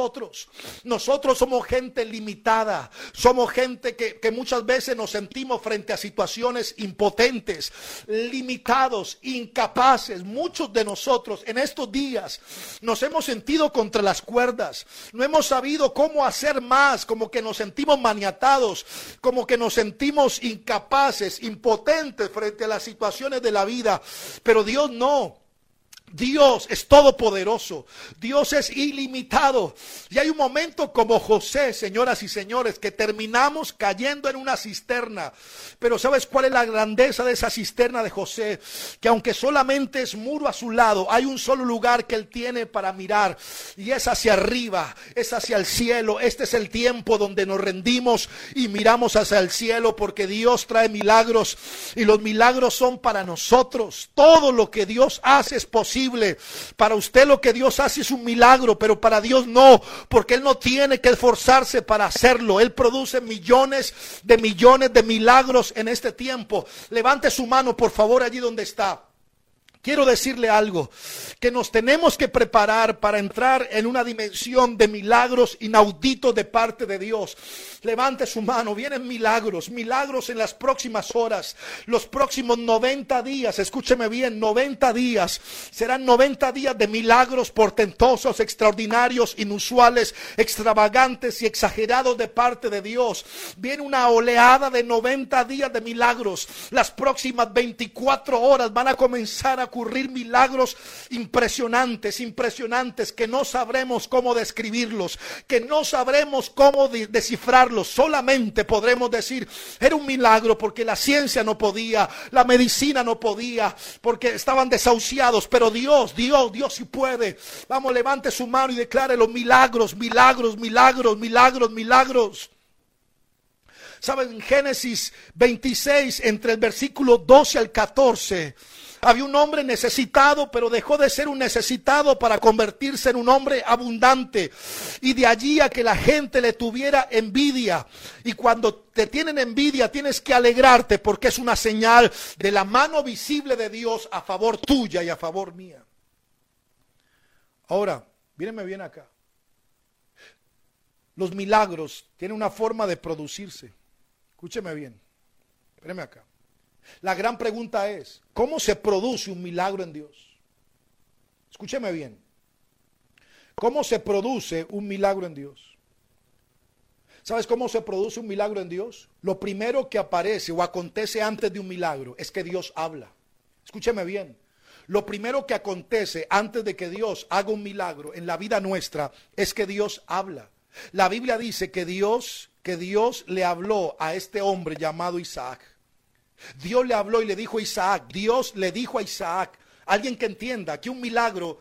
nosotros. somos gente limitada, somos gente que, que muchas veces nos sentimos frente a situaciones impotentes, limitados, incapaces. Muchos de nosotros en estos días nos hemos sentido contra las cuerdas, no hemos sabido cómo hacer más, como que nos sentimos maniatados, como que nos sentimos incapaces, impotentes frente a las situaciones de la vida. Pero Dios no. Dios es todopoderoso, Dios es ilimitado. Y hay un momento como José, señoras y señores, que terminamos cayendo en una cisterna. Pero ¿sabes cuál es la grandeza de esa cisterna de José? Que aunque solamente es muro a su lado, hay un solo lugar que él tiene para mirar. Y es hacia arriba, es hacia el cielo. Este es el tiempo donde nos rendimos y miramos hacia el cielo porque Dios trae milagros y los milagros son para nosotros. Todo lo que Dios hace es posible Para usted lo que Dios hace es un milagro, pero para Dios no, porque Él no tiene que esforzarse para hacerlo. Él produce millones de millones de milagros en este tiempo. Levante su mano, por favor, allí donde está. Quiero decirle algo, que nos tenemos que preparar para entrar en una dimensión de milagros inauditos de parte de Dios. Levante su mano, vienen milagros, milagros en las próximas horas, los próximos 90 días, escúcheme bien, 90 días, serán 90 días de milagros portentosos, extraordinarios, inusuales, extravagantes y exagerados de parte de Dios. Viene una oleada de 90 días de milagros. Las próximas 24 horas van a comenzar a ocurrir milagros impresionantes, impresionantes, que no sabremos cómo describirlos, que no sabremos cómo descifrarlos. Solamente podremos decir, era un milagro porque la ciencia no podía, la medicina no podía, porque estaban desahuciados, pero Dios, Dios, Dios sí puede. Vamos, levante su mano y declare los milagros, milagros, milagros, milagros, milagros. Saben, en Génesis 26, entre el versículo 12 al 14, había un hombre necesitado, pero dejó de ser un necesitado para convertirse en un hombre abundante. Y de allí a que la gente le tuviera envidia. Y cuando te tienen envidia, tienes que alegrarte porque es una señal de la mano visible de Dios a favor tuya y a favor mía. Ahora, mírenme bien acá. Los milagros tienen una forma de producirse. Escúcheme bien. Espéreme acá. La gran pregunta es, ¿cómo se produce un milagro en Dios? Escúcheme bien. ¿Cómo se produce un milagro en Dios? ¿Sabes cómo se produce un milagro en Dios? Lo primero que aparece o acontece antes de un milagro es que Dios habla. Escúcheme bien. Lo primero que acontece antes de que Dios haga un milagro en la vida nuestra es que Dios habla. La Biblia dice que Dios, que Dios le habló a este hombre llamado Isaac. Dios le habló y le dijo a Isaac, Dios le dijo a Isaac, alguien que entienda que un milagro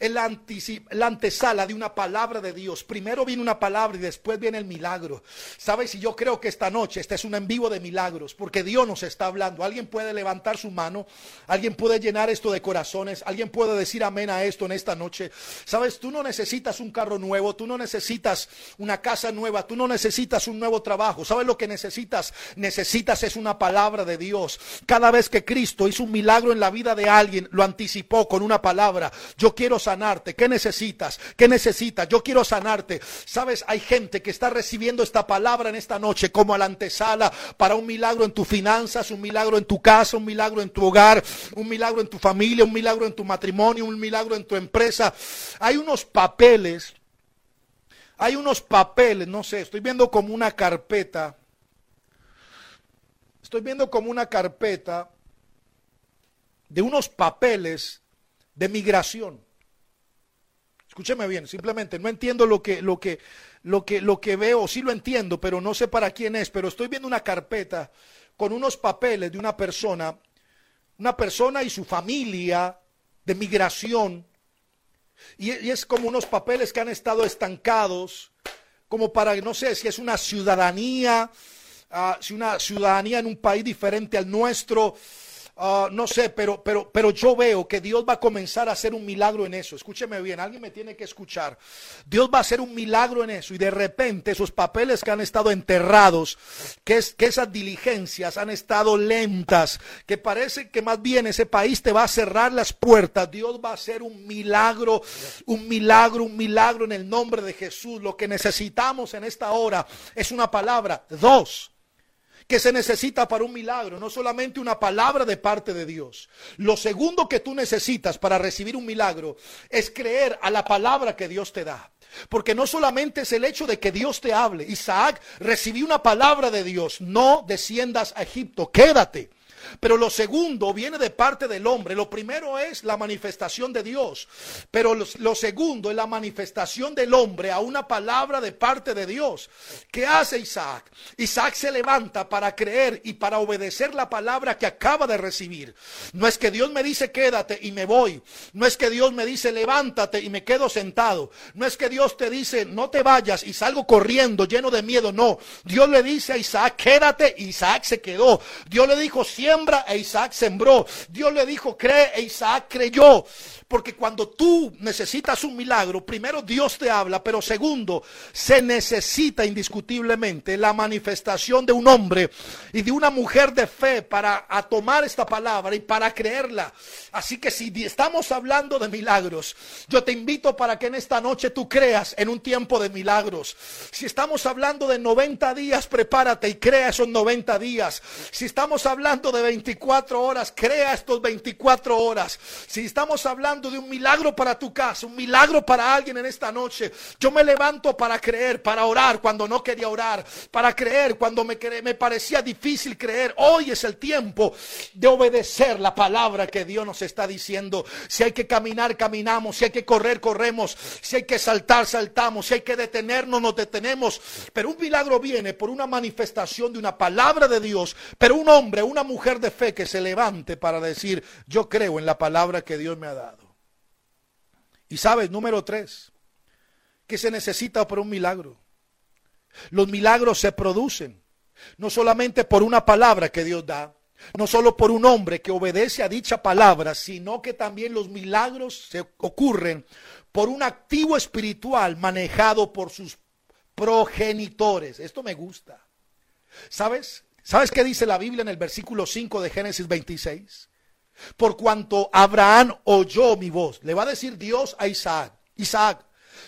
es la, antesala de una palabra de Dios. Primero viene una palabra y después viene el milagro. ¿Sabes? Y yo creo que esta noche este es un en vivo de milagros, porque Dios nos está hablando. Alguien puede levantar su mano, alguien puede llenar esto de corazones, alguien puede decir amén a esto en esta noche. ¿Sabes? Tú no necesitas un carro nuevo, tú no necesitas una casa nueva, tú no necesitas un nuevo trabajo. ¿Sabes lo que necesitas? Necesitas es una palabra de Dios. Cada vez que Cristo hizo un milagro en la vida de alguien, lo anticipó con una palabra. Yo quiero saber sanarte? ¿Qué necesitas? ¿Qué necesitas? Yo quiero sanarte. Sabes, hay gente que está recibiendo esta palabra en esta noche como a la antesala para un milagro en tus finanzas, un milagro en tu casa, un milagro en tu hogar, un milagro en tu familia, un milagro en tu matrimonio, un milagro en tu empresa. Hay unos papeles, hay unos papeles, no sé, estoy viendo como una carpeta. Estoy viendo como una carpeta de unos papeles de migración. Escúcheme bien, simplemente no entiendo lo que, lo que, lo que, lo que veo, sí lo entiendo, pero no sé para quién es, pero estoy viendo una carpeta con unos papeles de una persona, una persona y su familia de migración, y, es como unos papeles que han estado estancados, como para, no sé, si es una ciudadanía, uh, si una ciudadanía en un país diferente al nuestro, Ah, no sé, pero, pero, pero yo veo que Dios va a comenzar a hacer un milagro en eso. Escúcheme bien, alguien me tiene que escuchar. Dios va a hacer un milagro en eso y de repente esos papeles que han estado enterrados, que, es, que esas diligencias han estado lentas, que parece que más bien ese país te va a cerrar las puertas. Dios va a hacer un milagro, un milagro, un milagro en el nombre de Jesús. Lo que necesitamos en esta hora es una palabra. Dos que se necesita para un milagro, no solamente una palabra de parte de Dios. Lo segundo que tú necesitas para recibir un milagro es creer a la palabra que Dios te da. Porque no solamente es el hecho de que Dios te hable. Isaac recibió una palabra de Dios, no desciendas a Egipto, quédate. Pero lo segundo viene de parte del hombre. Lo primero es la manifestación de Dios. Pero lo, segundo es la manifestación del hombre a una palabra de parte de Dios. ¿Qué hace Isaac? Isaac se levanta para creer y para obedecer la palabra que acaba de recibir. No es que Dios me dice quédate y me voy. No es que Dios me dice levántate y me quedo sentado. No es que Dios te dice no te vayas y salgo corriendo lleno de miedo. No. Dios le dice a Isaac quédate Isaac se quedó. Dios le dijo siempre siembra e Isaac sembró. Dios le dijo, cree e Isaac creyó. Porque cuando tú necesitas un milagro, primero Dios te habla, pero segundo, se necesita indiscutiblemente la manifestación de un hombre y de una mujer de fe para tomar esta palabra y para creerla. Así que si estamos hablando de milagros, yo te invito para que en esta noche tú creas en un tiempo de milagros. Si estamos hablando de 90 días, prepárate y crea esos 90 días. Si estamos hablando de 24 horas, crea estos 24 horas. Si estamos hablando de un milagro para tu casa, un milagro para alguien en esta noche, yo me levanto para creer, para orar cuando no quería orar, para creer cuando me, me parecía difícil creer. Hoy es el tiempo de obedecer la palabra que Dios nos está diciendo. Si hay que caminar, caminamos. Si hay que correr, corremos. Si hay que saltar, saltamos. Si hay que detenernos, nos detenemos. Pero un milagro viene por una manifestación de una palabra de Dios. Pero un hombre, una mujer de fe que se levante para decir, yo creo en la palabra que Dios me ha dado. Y sabes, número tres, que se necesita por un milagro. Los milagros se producen no solamente por una palabra que Dios da, no solo por un hombre que obedece a dicha palabra, sino que también los milagros se ocurren por un activo espiritual manejado por sus progenitores. Esto me gusta. ¿Sabes? ¿Sabes qué dice la Biblia en el versículo 5 de Génesis 26? Por cuanto Abraham oyó mi voz, le va a decir Dios a Isaac, Isaac,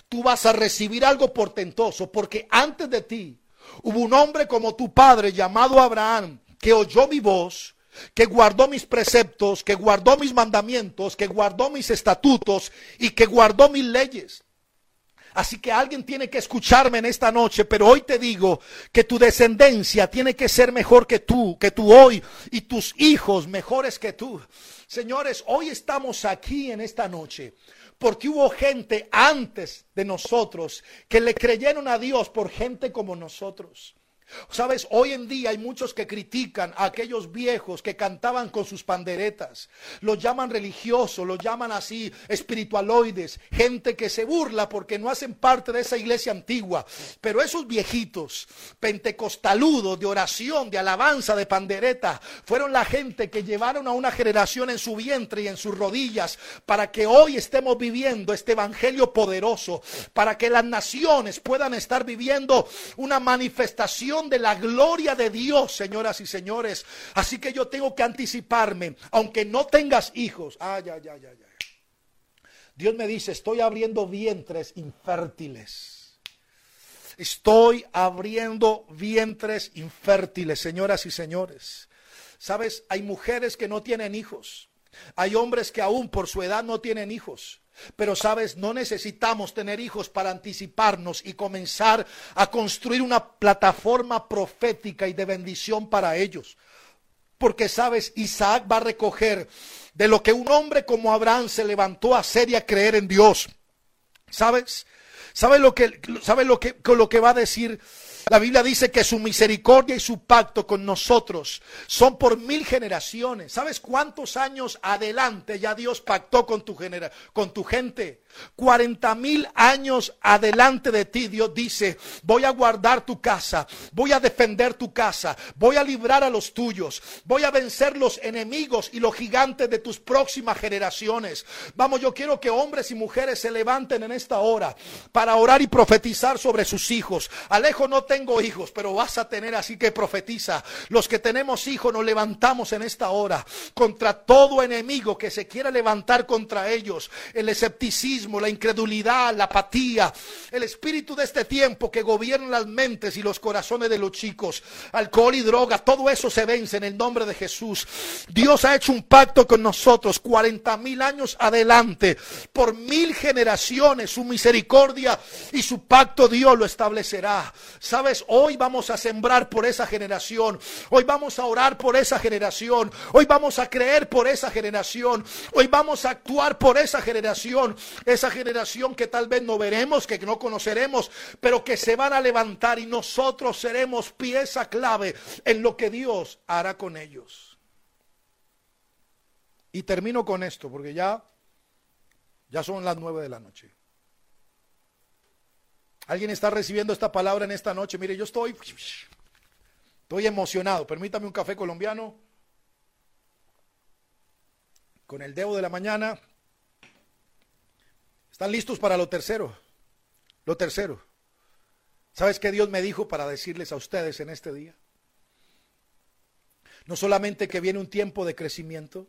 tú vas a recibir algo portentoso, porque antes de ti hubo un hombre como tu padre llamado Abraham, que oyó mi voz, que guardó mis preceptos, que guardó mis mandamientos, que guardó mis estatutos y que guardó mis leyes. Así que alguien tiene que escucharme en esta noche, pero hoy te digo que tu descendencia tiene que ser mejor que tú, que tú hoy, y tus hijos mejores que tú. Señores, hoy estamos aquí en esta noche porque hubo gente antes de nosotros que le creyeron a Dios por gente como nosotros. Sabes, hoy en día hay muchos que critican a aquellos viejos que cantaban con sus panderetas. Los llaman religiosos, los llaman así espiritualoides, gente que se burla porque no hacen parte de esa iglesia antigua. Pero esos viejitos, pentecostaludos de oración, de alabanza, de pandereta, fueron la gente que llevaron a una generación en su vientre y en sus rodillas para que hoy estemos viviendo este evangelio poderoso, para que las naciones puedan estar viviendo una manifestación de la gloria de Dios, señoras y señores. Así que yo tengo que anticiparme, aunque no tengas hijos. Ay, ay, ay, ay, Dios me dice, estoy abriendo vientres infértiles. Estoy abriendo vientres infértiles, señoras y señores. Sabes, hay mujeres que no tienen hijos. Hay hombres que aún por su edad no tienen hijos. Pero sabes, no necesitamos tener hijos para anticiparnos y comenzar a construir una plataforma profética y de bendición para ellos. Porque sabes, Isaac va a recoger de lo que un hombre como Abraham se levantó a hacer y a creer en Dios. ¿Sabes? ¿Sabes lo que, sabe lo que, lo que va a decir la Biblia dice que su misericordia y su pacto con nosotros son por mil generaciones. ¿Sabes cuántos años adelante ya Dios pactó con tu, genera con tu gente? 40 mil años adelante de ti, Dios dice, voy a guardar tu casa, voy a defender tu casa, voy a librar a los tuyos, voy a vencer los enemigos y los gigantes de tus próximas generaciones. Vamos, yo quiero que hombres y mujeres se levanten en esta hora para orar y profetizar sobre sus hijos. Alejo, no tengo hijos, pero vas a tener, así que profetiza. Los que tenemos hijos nos levantamos en esta hora contra todo enemigo que se quiera levantar contra ellos, el escepticismo la incredulidad, la apatía, el espíritu de este tiempo que gobierna las mentes y los corazones de los chicos, alcohol y droga, todo eso se vence en el nombre de Jesús. Dios ha hecho un pacto con nosotros 40 mil años adelante, por mil generaciones, su misericordia y su pacto Dios lo establecerá. Sabes, hoy vamos a sembrar por esa generación, hoy vamos a orar por esa generación, hoy vamos a creer por esa generación, hoy vamos a actuar por esa generación esa generación que tal vez no veremos, que no conoceremos, pero que se van a levantar y nosotros seremos pieza clave en lo que Dios hará con ellos. Y termino con esto, porque ya, ya son las nueve de la noche. ¿Alguien está recibiendo esta palabra en esta noche? Mire, yo estoy, estoy emocionado. Permítame un café colombiano. con el dedo de la mañana. ¿Están listos para lo tercero? Lo tercero. ¿Sabes qué Dios me dijo para decirles a ustedes en este día? No solamente que viene un tiempo de crecimiento,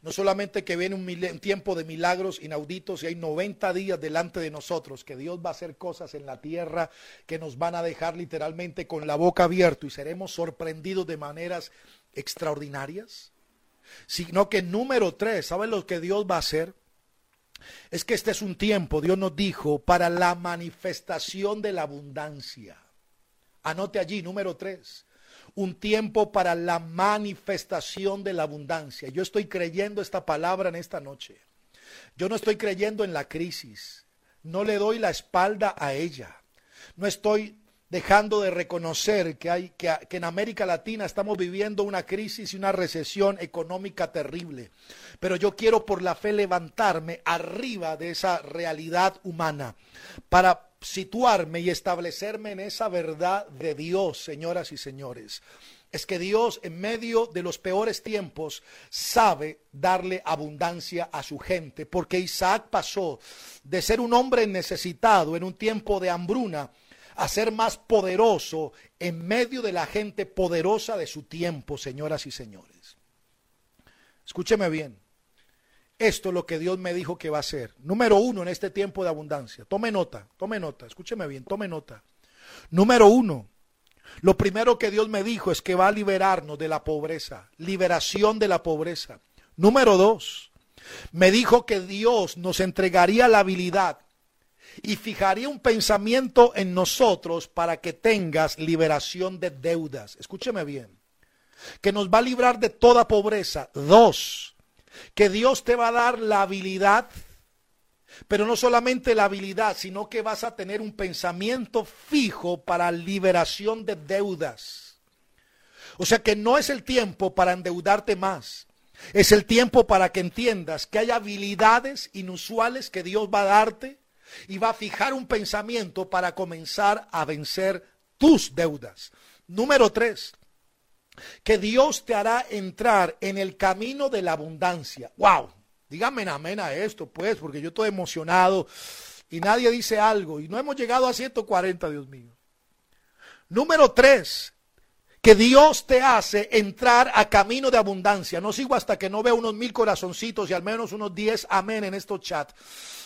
no solamente que viene un, tiempo de milagros inauditos y hay 90 días delante de nosotros, que Dios va a hacer cosas en la tierra que nos van a dejar literalmente con la boca abierta y seremos sorprendidos de maneras extraordinarias, sino que número tres, ¿saben lo que Dios va a hacer? Es que este es un tiempo, Dios nos dijo, para la manifestación de la abundancia. Anote allí, número tres un tiempo para la manifestación de la abundancia. Yo estoy creyendo esta palabra en esta noche. Yo no estoy creyendo en la crisis. No le doy la espalda a ella. No estoy dejando de reconocer que, hay, que, que, en América Latina estamos viviendo una crisis y una recesión económica terrible. Pero yo quiero por la fe levantarme arriba de esa realidad humana para situarme y establecerme en esa verdad de Dios, señoras y señores. Es que Dios en medio de los peores tiempos sabe darle abundancia a su gente, porque Isaac pasó de ser un hombre necesitado en un tiempo de hambruna a ser más poderoso en medio de la gente poderosa de su tiempo, señoras y señores. Escúcheme bien. Esto es lo que Dios me dijo que va a hacer. Número uno en este tiempo de abundancia. Tome nota, tome nota, escúcheme bien, tome nota. Número uno, lo primero que Dios me dijo es que va a liberarnos de la pobreza, liberación de la pobreza. Número dos, me dijo que Dios nos entregaría la habilidad y fijaría un pensamiento en nosotros para que tengas liberación de deudas. Escúcheme bien, que nos va a librar de toda pobreza. Dos, que Dios te va a dar la habilidad, pero no solamente la habilidad, sino que vas a tener un pensamiento fijo para liberación de deudas. O sea que no es el tiempo para endeudarte más. Es el tiempo para que entiendas que hay habilidades inusuales que Dios va a darte y va a fijar un pensamiento para comenzar a vencer tus deudas. Número tres, que Dios te hará entrar en el camino de la abundancia. ¡Wow! Dígame amén a esto, pues, porque yo estoy emocionado y nadie dice algo y no hemos llegado a 140, Dios mío. Número tres, que Dios te hace entrar a camino de abundancia. No sigo hasta que no vea unos mil corazoncitos y al menos unos diez amén en estos chats.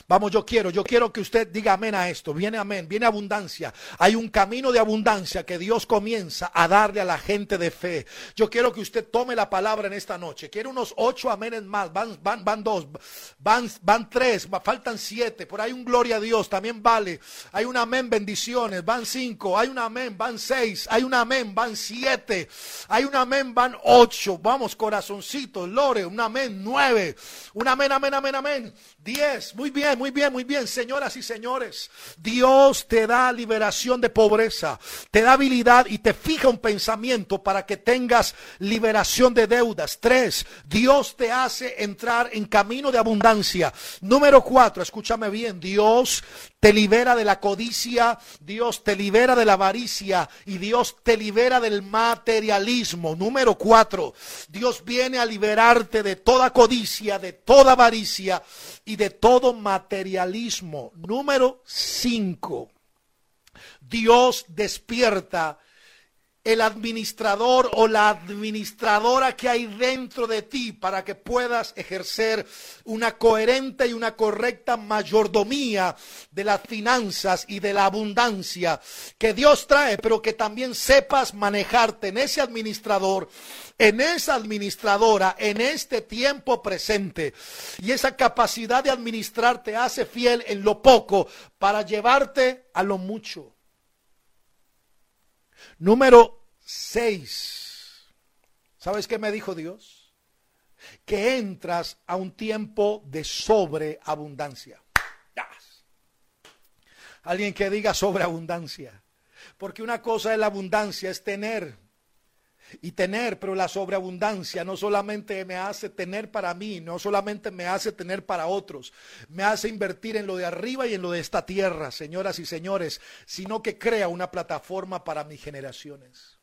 Vamos, yo quiero, yo quiero que usted diga amén a esto. Viene amén, viene abundancia. Hay un camino de abundancia que Dios comienza a darle a la gente de fe. Yo quiero que usted tome la palabra en esta noche. Quiero unos ocho aménes más. Van, van, van dos, van, van tres, faltan siete. Por ahí un gloria a Dios, también vale. Hay un amén, bendiciones. Van cinco, hay un amén, van seis, hay un amén, van siete. Hay un amén, van ocho. Vamos, corazoncitos, lore, un amén, nueve. Un amén, amén, amén, amén. Diez, muy bien muy bien, muy bien, señoras y señores. Dios te da liberación de pobreza, te da habilidad y te fija un pensamiento para que tengas liberación de deudas. Tres, Dios te hace entrar en camino de abundancia. Número cuatro, escúchame bien, Dios te libera de la codicia, Dios te libera de la avaricia y Dios te libera del materialismo. Número cuatro, Dios viene a liberarte de toda codicia, de toda avaricia y de todo materialismo. Número cinco, Dios despierta el administrador o la administradora que hay dentro de ti para que puedas ejercer una coherente y una correcta mayordomía de las finanzas y de la abundancia que Dios trae, pero que también sepas manejarte en ese administrador, en esa administradora, en este tiempo presente. Y esa capacidad de administrar te hace fiel en lo poco para llevarte a lo mucho. Número 6. ¿Sabes qué me dijo Dios? Que entras a un tiempo de sobreabundancia. Alguien que diga sobreabundancia. Porque una cosa es la abundancia, es tener y tener, pero la sobreabundancia no solamente me hace tener para mí, no solamente me hace tener para otros, me hace invertir en lo de arriba y en lo de esta tierra, señoras y señores, sino que crea una plataforma para mis generaciones.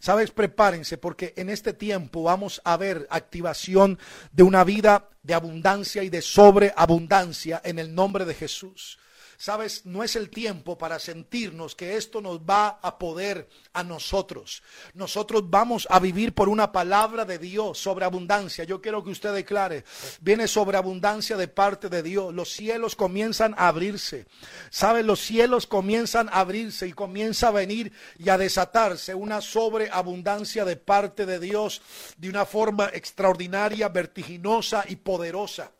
Sabes, prepárense porque en este tiempo vamos a ver activación de una vida de abundancia y de sobreabundancia en el nombre de Jesús. Sabes, no es el tiempo para sentirnos que esto nos va a poder a nosotros. Nosotros vamos a vivir por una palabra de Dios sobre abundancia. Yo quiero que usted declare, viene sobre abundancia de parte de Dios. Los cielos comienzan a abrirse. Sabes, los cielos comienzan a abrirse y comienza a venir y a desatarse una sobreabundancia de parte de Dios de una forma extraordinaria, vertiginosa y poderosa.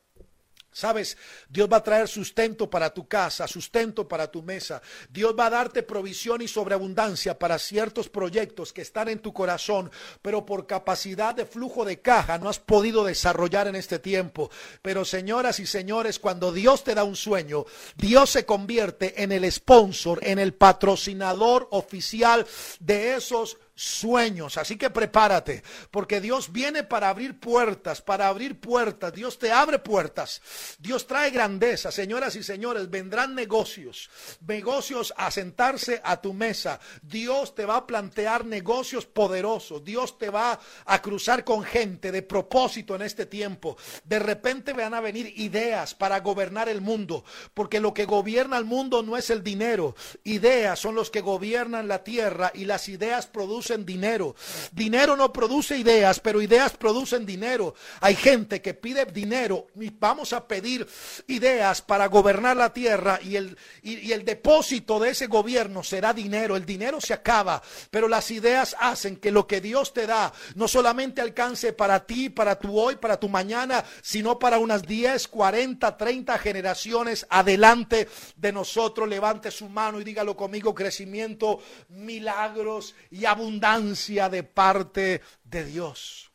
Sabes, Dios va a traer sustento para tu casa, sustento para tu mesa. Dios va a darte provisión y sobreabundancia para ciertos proyectos que están en tu corazón, pero por capacidad de flujo de caja no has podido desarrollar en este tiempo. Pero señoras y señores, cuando Dios te da un sueño, Dios se convierte en el sponsor, en el patrocinador oficial de esos sueños. Así que prepárate, porque Dios viene para abrir puertas, para abrir puertas. Dios te abre puertas. Dios trae grandeza. Señoras y señores, vendrán negocios, negocios a sentarse a tu mesa. Dios te va a plantear negocios poderosos. Dios te va a cruzar con gente de propósito en este tiempo. De repente van a venir ideas para gobernar el mundo, porque lo que gobierna el mundo no es el dinero. Ideas son los que gobiernan la tierra y las ideas producen dinero. Dinero no produce ideas, pero ideas producen dinero. Hay gente que pide dinero y vamos a pedir ideas para gobernar la tierra y el, y el depósito de ese gobierno será dinero. El dinero se acaba, pero las ideas hacen que lo que Dios te da no solamente alcance para ti, para tu hoy, para tu mañana, sino para unas 10, 40, 30 generaciones adelante de nosotros. Levante su mano y dígalo conmigo, crecimiento, milagros y abundancia de parte de Dios.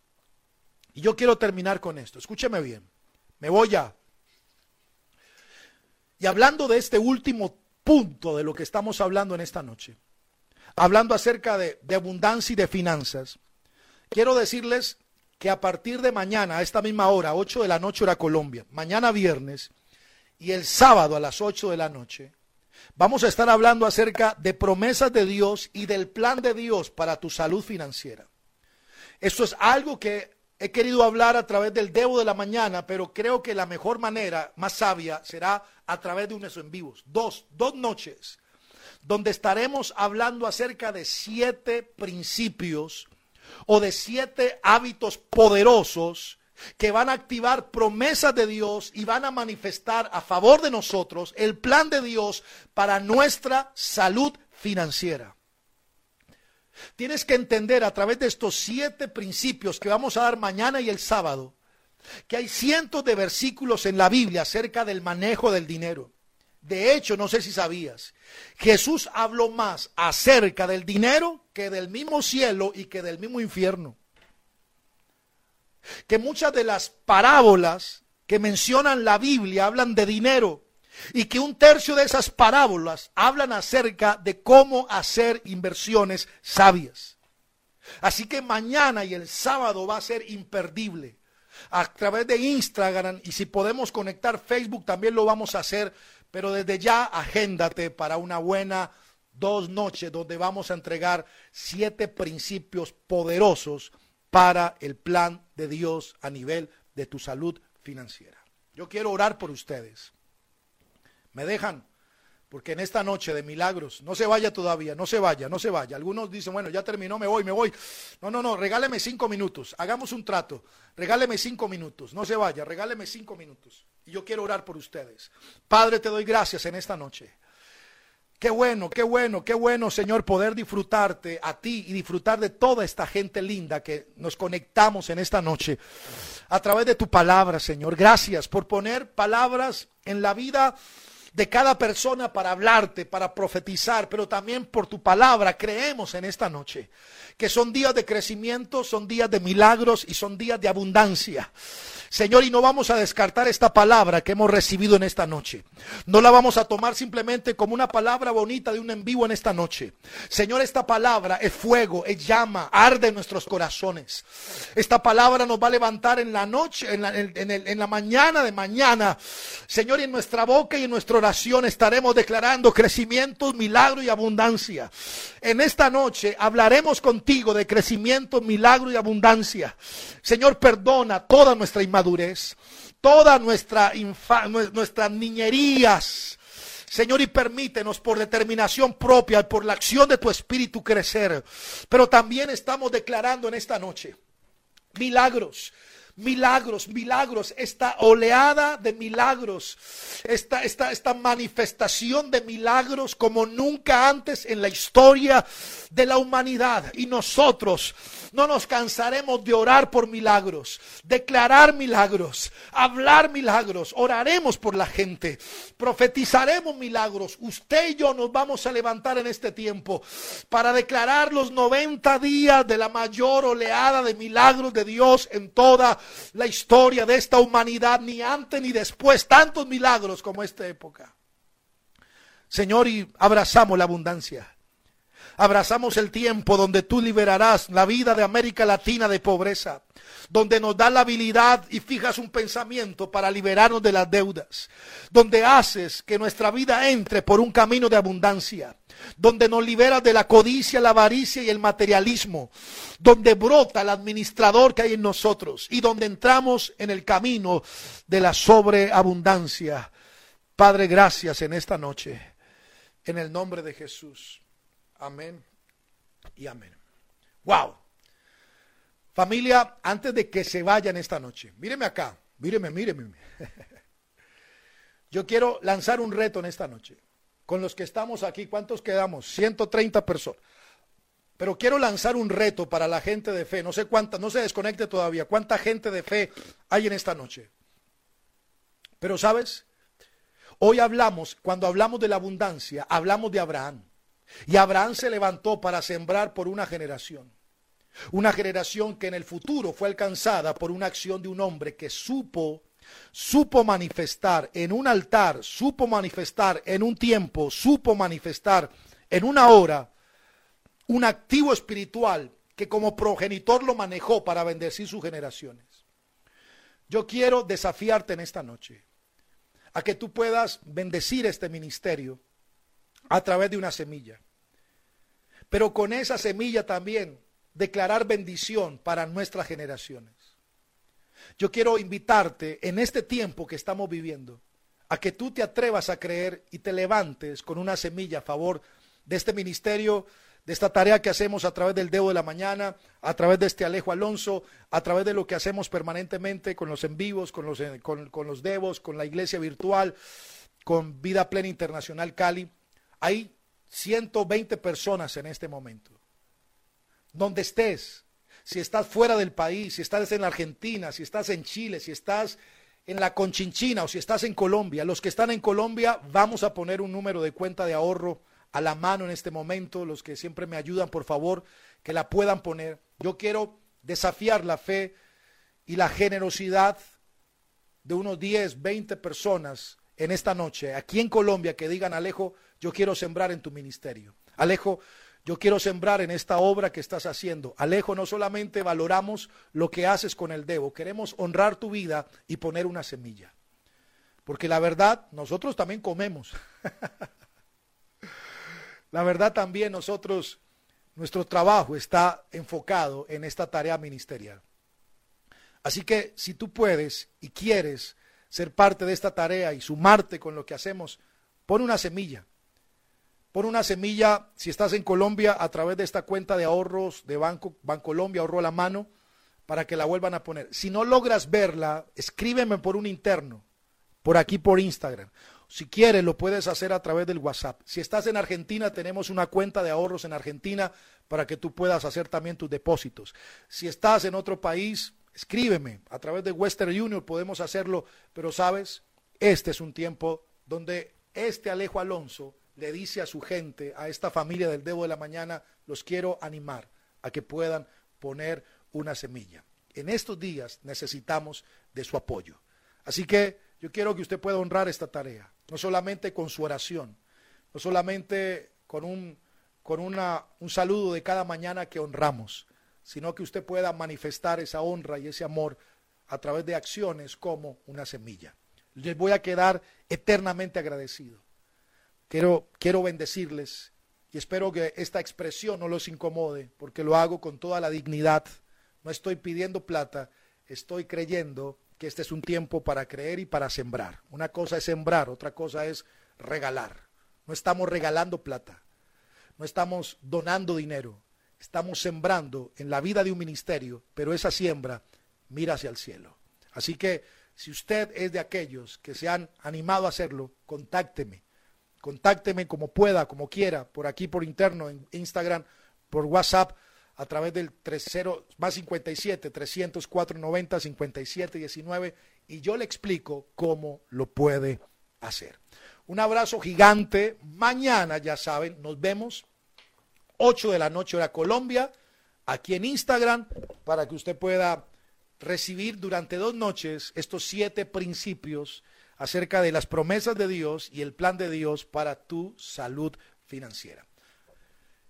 Y yo quiero terminar con esto. Escúcheme bien. Me voy ya. Y hablando de este último punto de lo que estamos hablando en esta noche, hablando acerca de, de abundancia y de finanzas, quiero decirles que a partir de mañana, a esta misma hora, 8 de la noche hora Colombia, mañana viernes y el sábado a las 8 de la noche, Vamos a estar hablando acerca de promesas de Dios y del plan de Dios para tu salud financiera. Esto es algo que he querido hablar a través del Debo de la Mañana, pero creo que la mejor manera, más sabia, será a través de unos en vivos. Dos, dos noches, donde estaremos hablando acerca de siete principios o de siete hábitos poderosos que van a activar promesas de Dios y van a manifestar a favor de nosotros el plan de Dios para nuestra salud financiera. Tienes que entender a través de estos siete principios que vamos a dar mañana y el sábado, que hay cientos de versículos en la Biblia acerca del manejo del dinero. De hecho, no sé si sabías, Jesús habló más acerca del dinero que del mismo cielo y que del mismo infierno que muchas de las parábolas que mencionan la Biblia hablan de dinero y que un tercio de esas parábolas hablan acerca de cómo hacer inversiones sabias. Así que mañana y el sábado va a ser imperdible. A través de Instagram y si podemos conectar Facebook también lo vamos a hacer, pero desde ya agéndate para una buena dos noches donde vamos a entregar siete principios poderosos para el plan de Dios a nivel de tu salud financiera. Yo quiero orar por ustedes. ¿Me dejan? Porque en esta noche de milagros, no se vaya todavía, no se vaya, no se vaya. Algunos dicen, bueno, ya terminó, me voy, me voy. No, no, no, regáleme cinco minutos, hagamos un trato, regáleme cinco minutos, no se vaya, regáleme cinco minutos. Y yo quiero orar por ustedes. Padre, te doy gracias en esta noche. Qué bueno, qué bueno, qué bueno, Señor, poder disfrutarte a ti y disfrutar de toda esta gente linda que nos conectamos en esta noche a través de tu palabra, Señor. Gracias por poner palabras en la vida de cada persona para hablarte, para profetizar, pero también por tu palabra creemos en esta noche que son días de crecimiento, son días de milagros y son días de abundancia. Señor, y no vamos a descartar esta palabra que hemos recibido en esta noche. No la vamos a tomar simplemente como una palabra bonita de un en vivo en esta noche. Señor, esta palabra es fuego, es llama, arde en nuestros corazones. Esta palabra nos va a levantar en la noche, en la, en la mañana de mañana. Señor, y en nuestra boca y en nuestra oración estaremos declarando crecimiento, milagro y abundancia. En esta noche hablaremos contigo de crecimiento, milagro y abundancia. Señor, perdona toda nuestra inmadurez, toda nuestra nuestras niñerías. Señor, y permítenos por determinación propia, y por la acción de tu espíritu crecer. Pero también estamos declarando en esta noche milagros milagros, milagros, esta oleada de milagros, esta, esta, esta manifestación de milagros como nunca antes en la historia de la humanidad. Y nosotros no nos cansaremos de orar por milagros, declarar milagros, hablar milagros, oraremos por la gente, profetizaremos milagros. Usted y yo nos vamos a levantar en este tiempo para declarar los 90 días de la mayor oleada de milagros de Dios en toda la historia de esta humanidad, ni antes ni después, tantos milagros como esta época. Señor, y abrazamos la abundancia. Abrazamos el tiempo donde tú liberarás la vida de América Latina de pobreza, donde nos da la habilidad y fijas un pensamiento para liberarnos de las deudas, donde haces que nuestra vida entre por un camino de abundancia, donde nos liberas de la codicia, la avaricia y el materialismo, donde brota el administrador que hay en nosotros y donde entramos en el camino de la sobreabundancia. Padre, gracias en esta noche, en el nombre de Jesús. Amén y amén. Wow. Familia, antes de que se vayan esta noche, míreme acá, míreme, míreme. Yo quiero lanzar un reto en esta noche. Con los que estamos aquí, ¿cuántos quedamos? 130 personas. Pero quiero lanzar un reto para la gente de fe. No sé cuánta, no se desconecte todavía. ¿Cuánta gente de fe hay en esta noche? Pero sabes, hoy hablamos, cuando hablamos de la abundancia, hablamos de Abraham. Y Abraham se levantó para sembrar por una generación. Una generación que en el futuro fue alcanzada por una acción de un hombre que supo, supo manifestar en un altar, supo manifestar en un tiempo, supo manifestar en una hora un activo espiritual que como progenitor lo manejó para bendecir sus generaciones. Yo quiero desafiarte en esta noche a que tú puedas bendecir este ministerio a través de una semilla. Pero con esa semilla también declarar bendición para nuestras generaciones. Yo quiero invitarte en este tiempo que estamos viviendo a que tú te atrevas a creer y te levantes con una semilla a favor de este ministerio, de esta tarea que hacemos a través del dedo de la mañana, a través de este Alejo Alonso, a través de lo que hacemos permanentemente con los en vivos, con los, con, con los devos, con la iglesia virtual, con Vida Plena Internacional Cali. Hay 120 personas en este momento. Donde estés, si estás fuera del país, si estás en la Argentina, si estás en Chile, si estás en la Conchinchina o si estás en Colombia, los que están en Colombia, vamos a poner un número de cuenta de ahorro a la mano en este momento. Los que siempre me ayudan, por favor, que la puedan poner. Yo quiero desafiar la fe y la generosidad de unos 10, 20 personas en esta noche, aquí en Colombia, que digan, Alejo, yo quiero sembrar en tu ministerio. Alejo, yo quiero sembrar en esta obra que estás haciendo. Alejo, no solamente valoramos lo que haces con el Debo, queremos honrar tu vida y poner una semilla. Porque la verdad, nosotros también comemos. la verdad también nosotros, nuestro trabajo está enfocado en esta tarea ministerial. Así que si tú puedes y quieres ser parte de esta tarea y sumarte con lo que hacemos, pon una semilla. Pon una semilla, si estás en Colombia, a través de esta cuenta de ahorros de Banco Bancolombia, ahorro a la mano, para que la vuelvan a poner. Si no logras verla, escríbeme por un interno, por aquí por Instagram. Si quieres, lo puedes hacer a través del WhatsApp. Si estás en Argentina, tenemos una cuenta de ahorros en Argentina para que tú puedas hacer también tus depósitos. Si estás en otro país, escríbeme. A través de Western Union podemos hacerlo, pero sabes, este es un tiempo donde este Alejo Alonso le dice a su gente, a esta familia del Debo de la Mañana, los quiero animar a que puedan poner una semilla. en estos días necesitamos de su apoyo. Así que yo quiero que usted pueda honrar esta tarea, no solamente con su oración, no solamente con un, con una, un saludo de cada mañana que honramos, sino que usted pueda manifestar esa honra y ese amor a través de acciones como una semilla. Les voy a quedar eternamente agradecido. Quiero, quiero bendecirles y espero que esta expresión no los incomode, porque lo hago con toda la dignidad. No estoy pidiendo plata, estoy creyendo que este es un tiempo para creer y para sembrar. Una cosa es sembrar, otra cosa es regalar. No estamos regalando plata, no estamos donando dinero, estamos sembrando en la vida de un ministerio, pero esa siembra mira hacia el cielo. Así que si usted es de aquellos que se han animado a hacerlo, contácteme. Contácteme como pueda, como quiera, por aquí, por interno, en Instagram, por WhatsApp, a través del 30 más 57 304 90 57 19 y yo le explico cómo lo puede hacer. Un abrazo gigante. Mañana, ya saben, nos vemos 8 de la noche hora Colombia, aquí en Instagram, para que usted pueda recibir durante dos noches estos siete principios acerca de las promesas de Dios y el plan de Dios para tu salud financiera.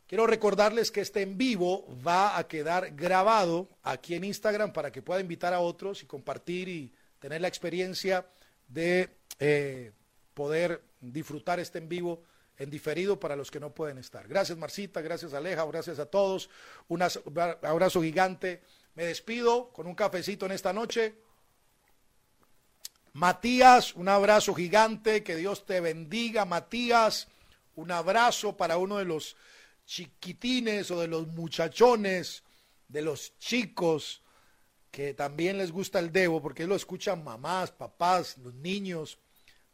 Quiero recordarles que este en vivo va a quedar grabado aquí en Instagram para que pueda invitar a otros y compartir y tener la experiencia de eh, poder disfrutar este en vivo en diferido para los que no pueden estar. Gracias Marcita, gracias Aleja, gracias a todos. Un abrazo gigante. Me despido con un cafecito en esta noche. Matías, un abrazo gigante, que Dios te bendiga, Matías. Un abrazo para uno de los chiquitines o de los muchachones, de los chicos que también les gusta el Debo, porque lo escuchan mamás, papás, los niños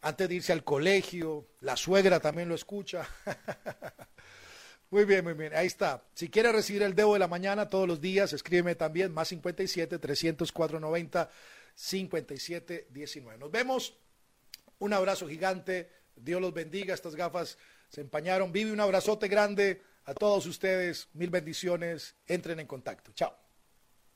antes de irse al colegio, la suegra también lo escucha. muy bien, muy bien, ahí está. Si quiere recibir el Debo de la mañana todos los días, escríbeme también, más 57 304 90 57 19. Nos vemos, un abrazo gigante, Dios los bendiga, estas gafas se empañaron. Vive un abrazote grande a todos ustedes, mil bendiciones, entren en contacto. Chao.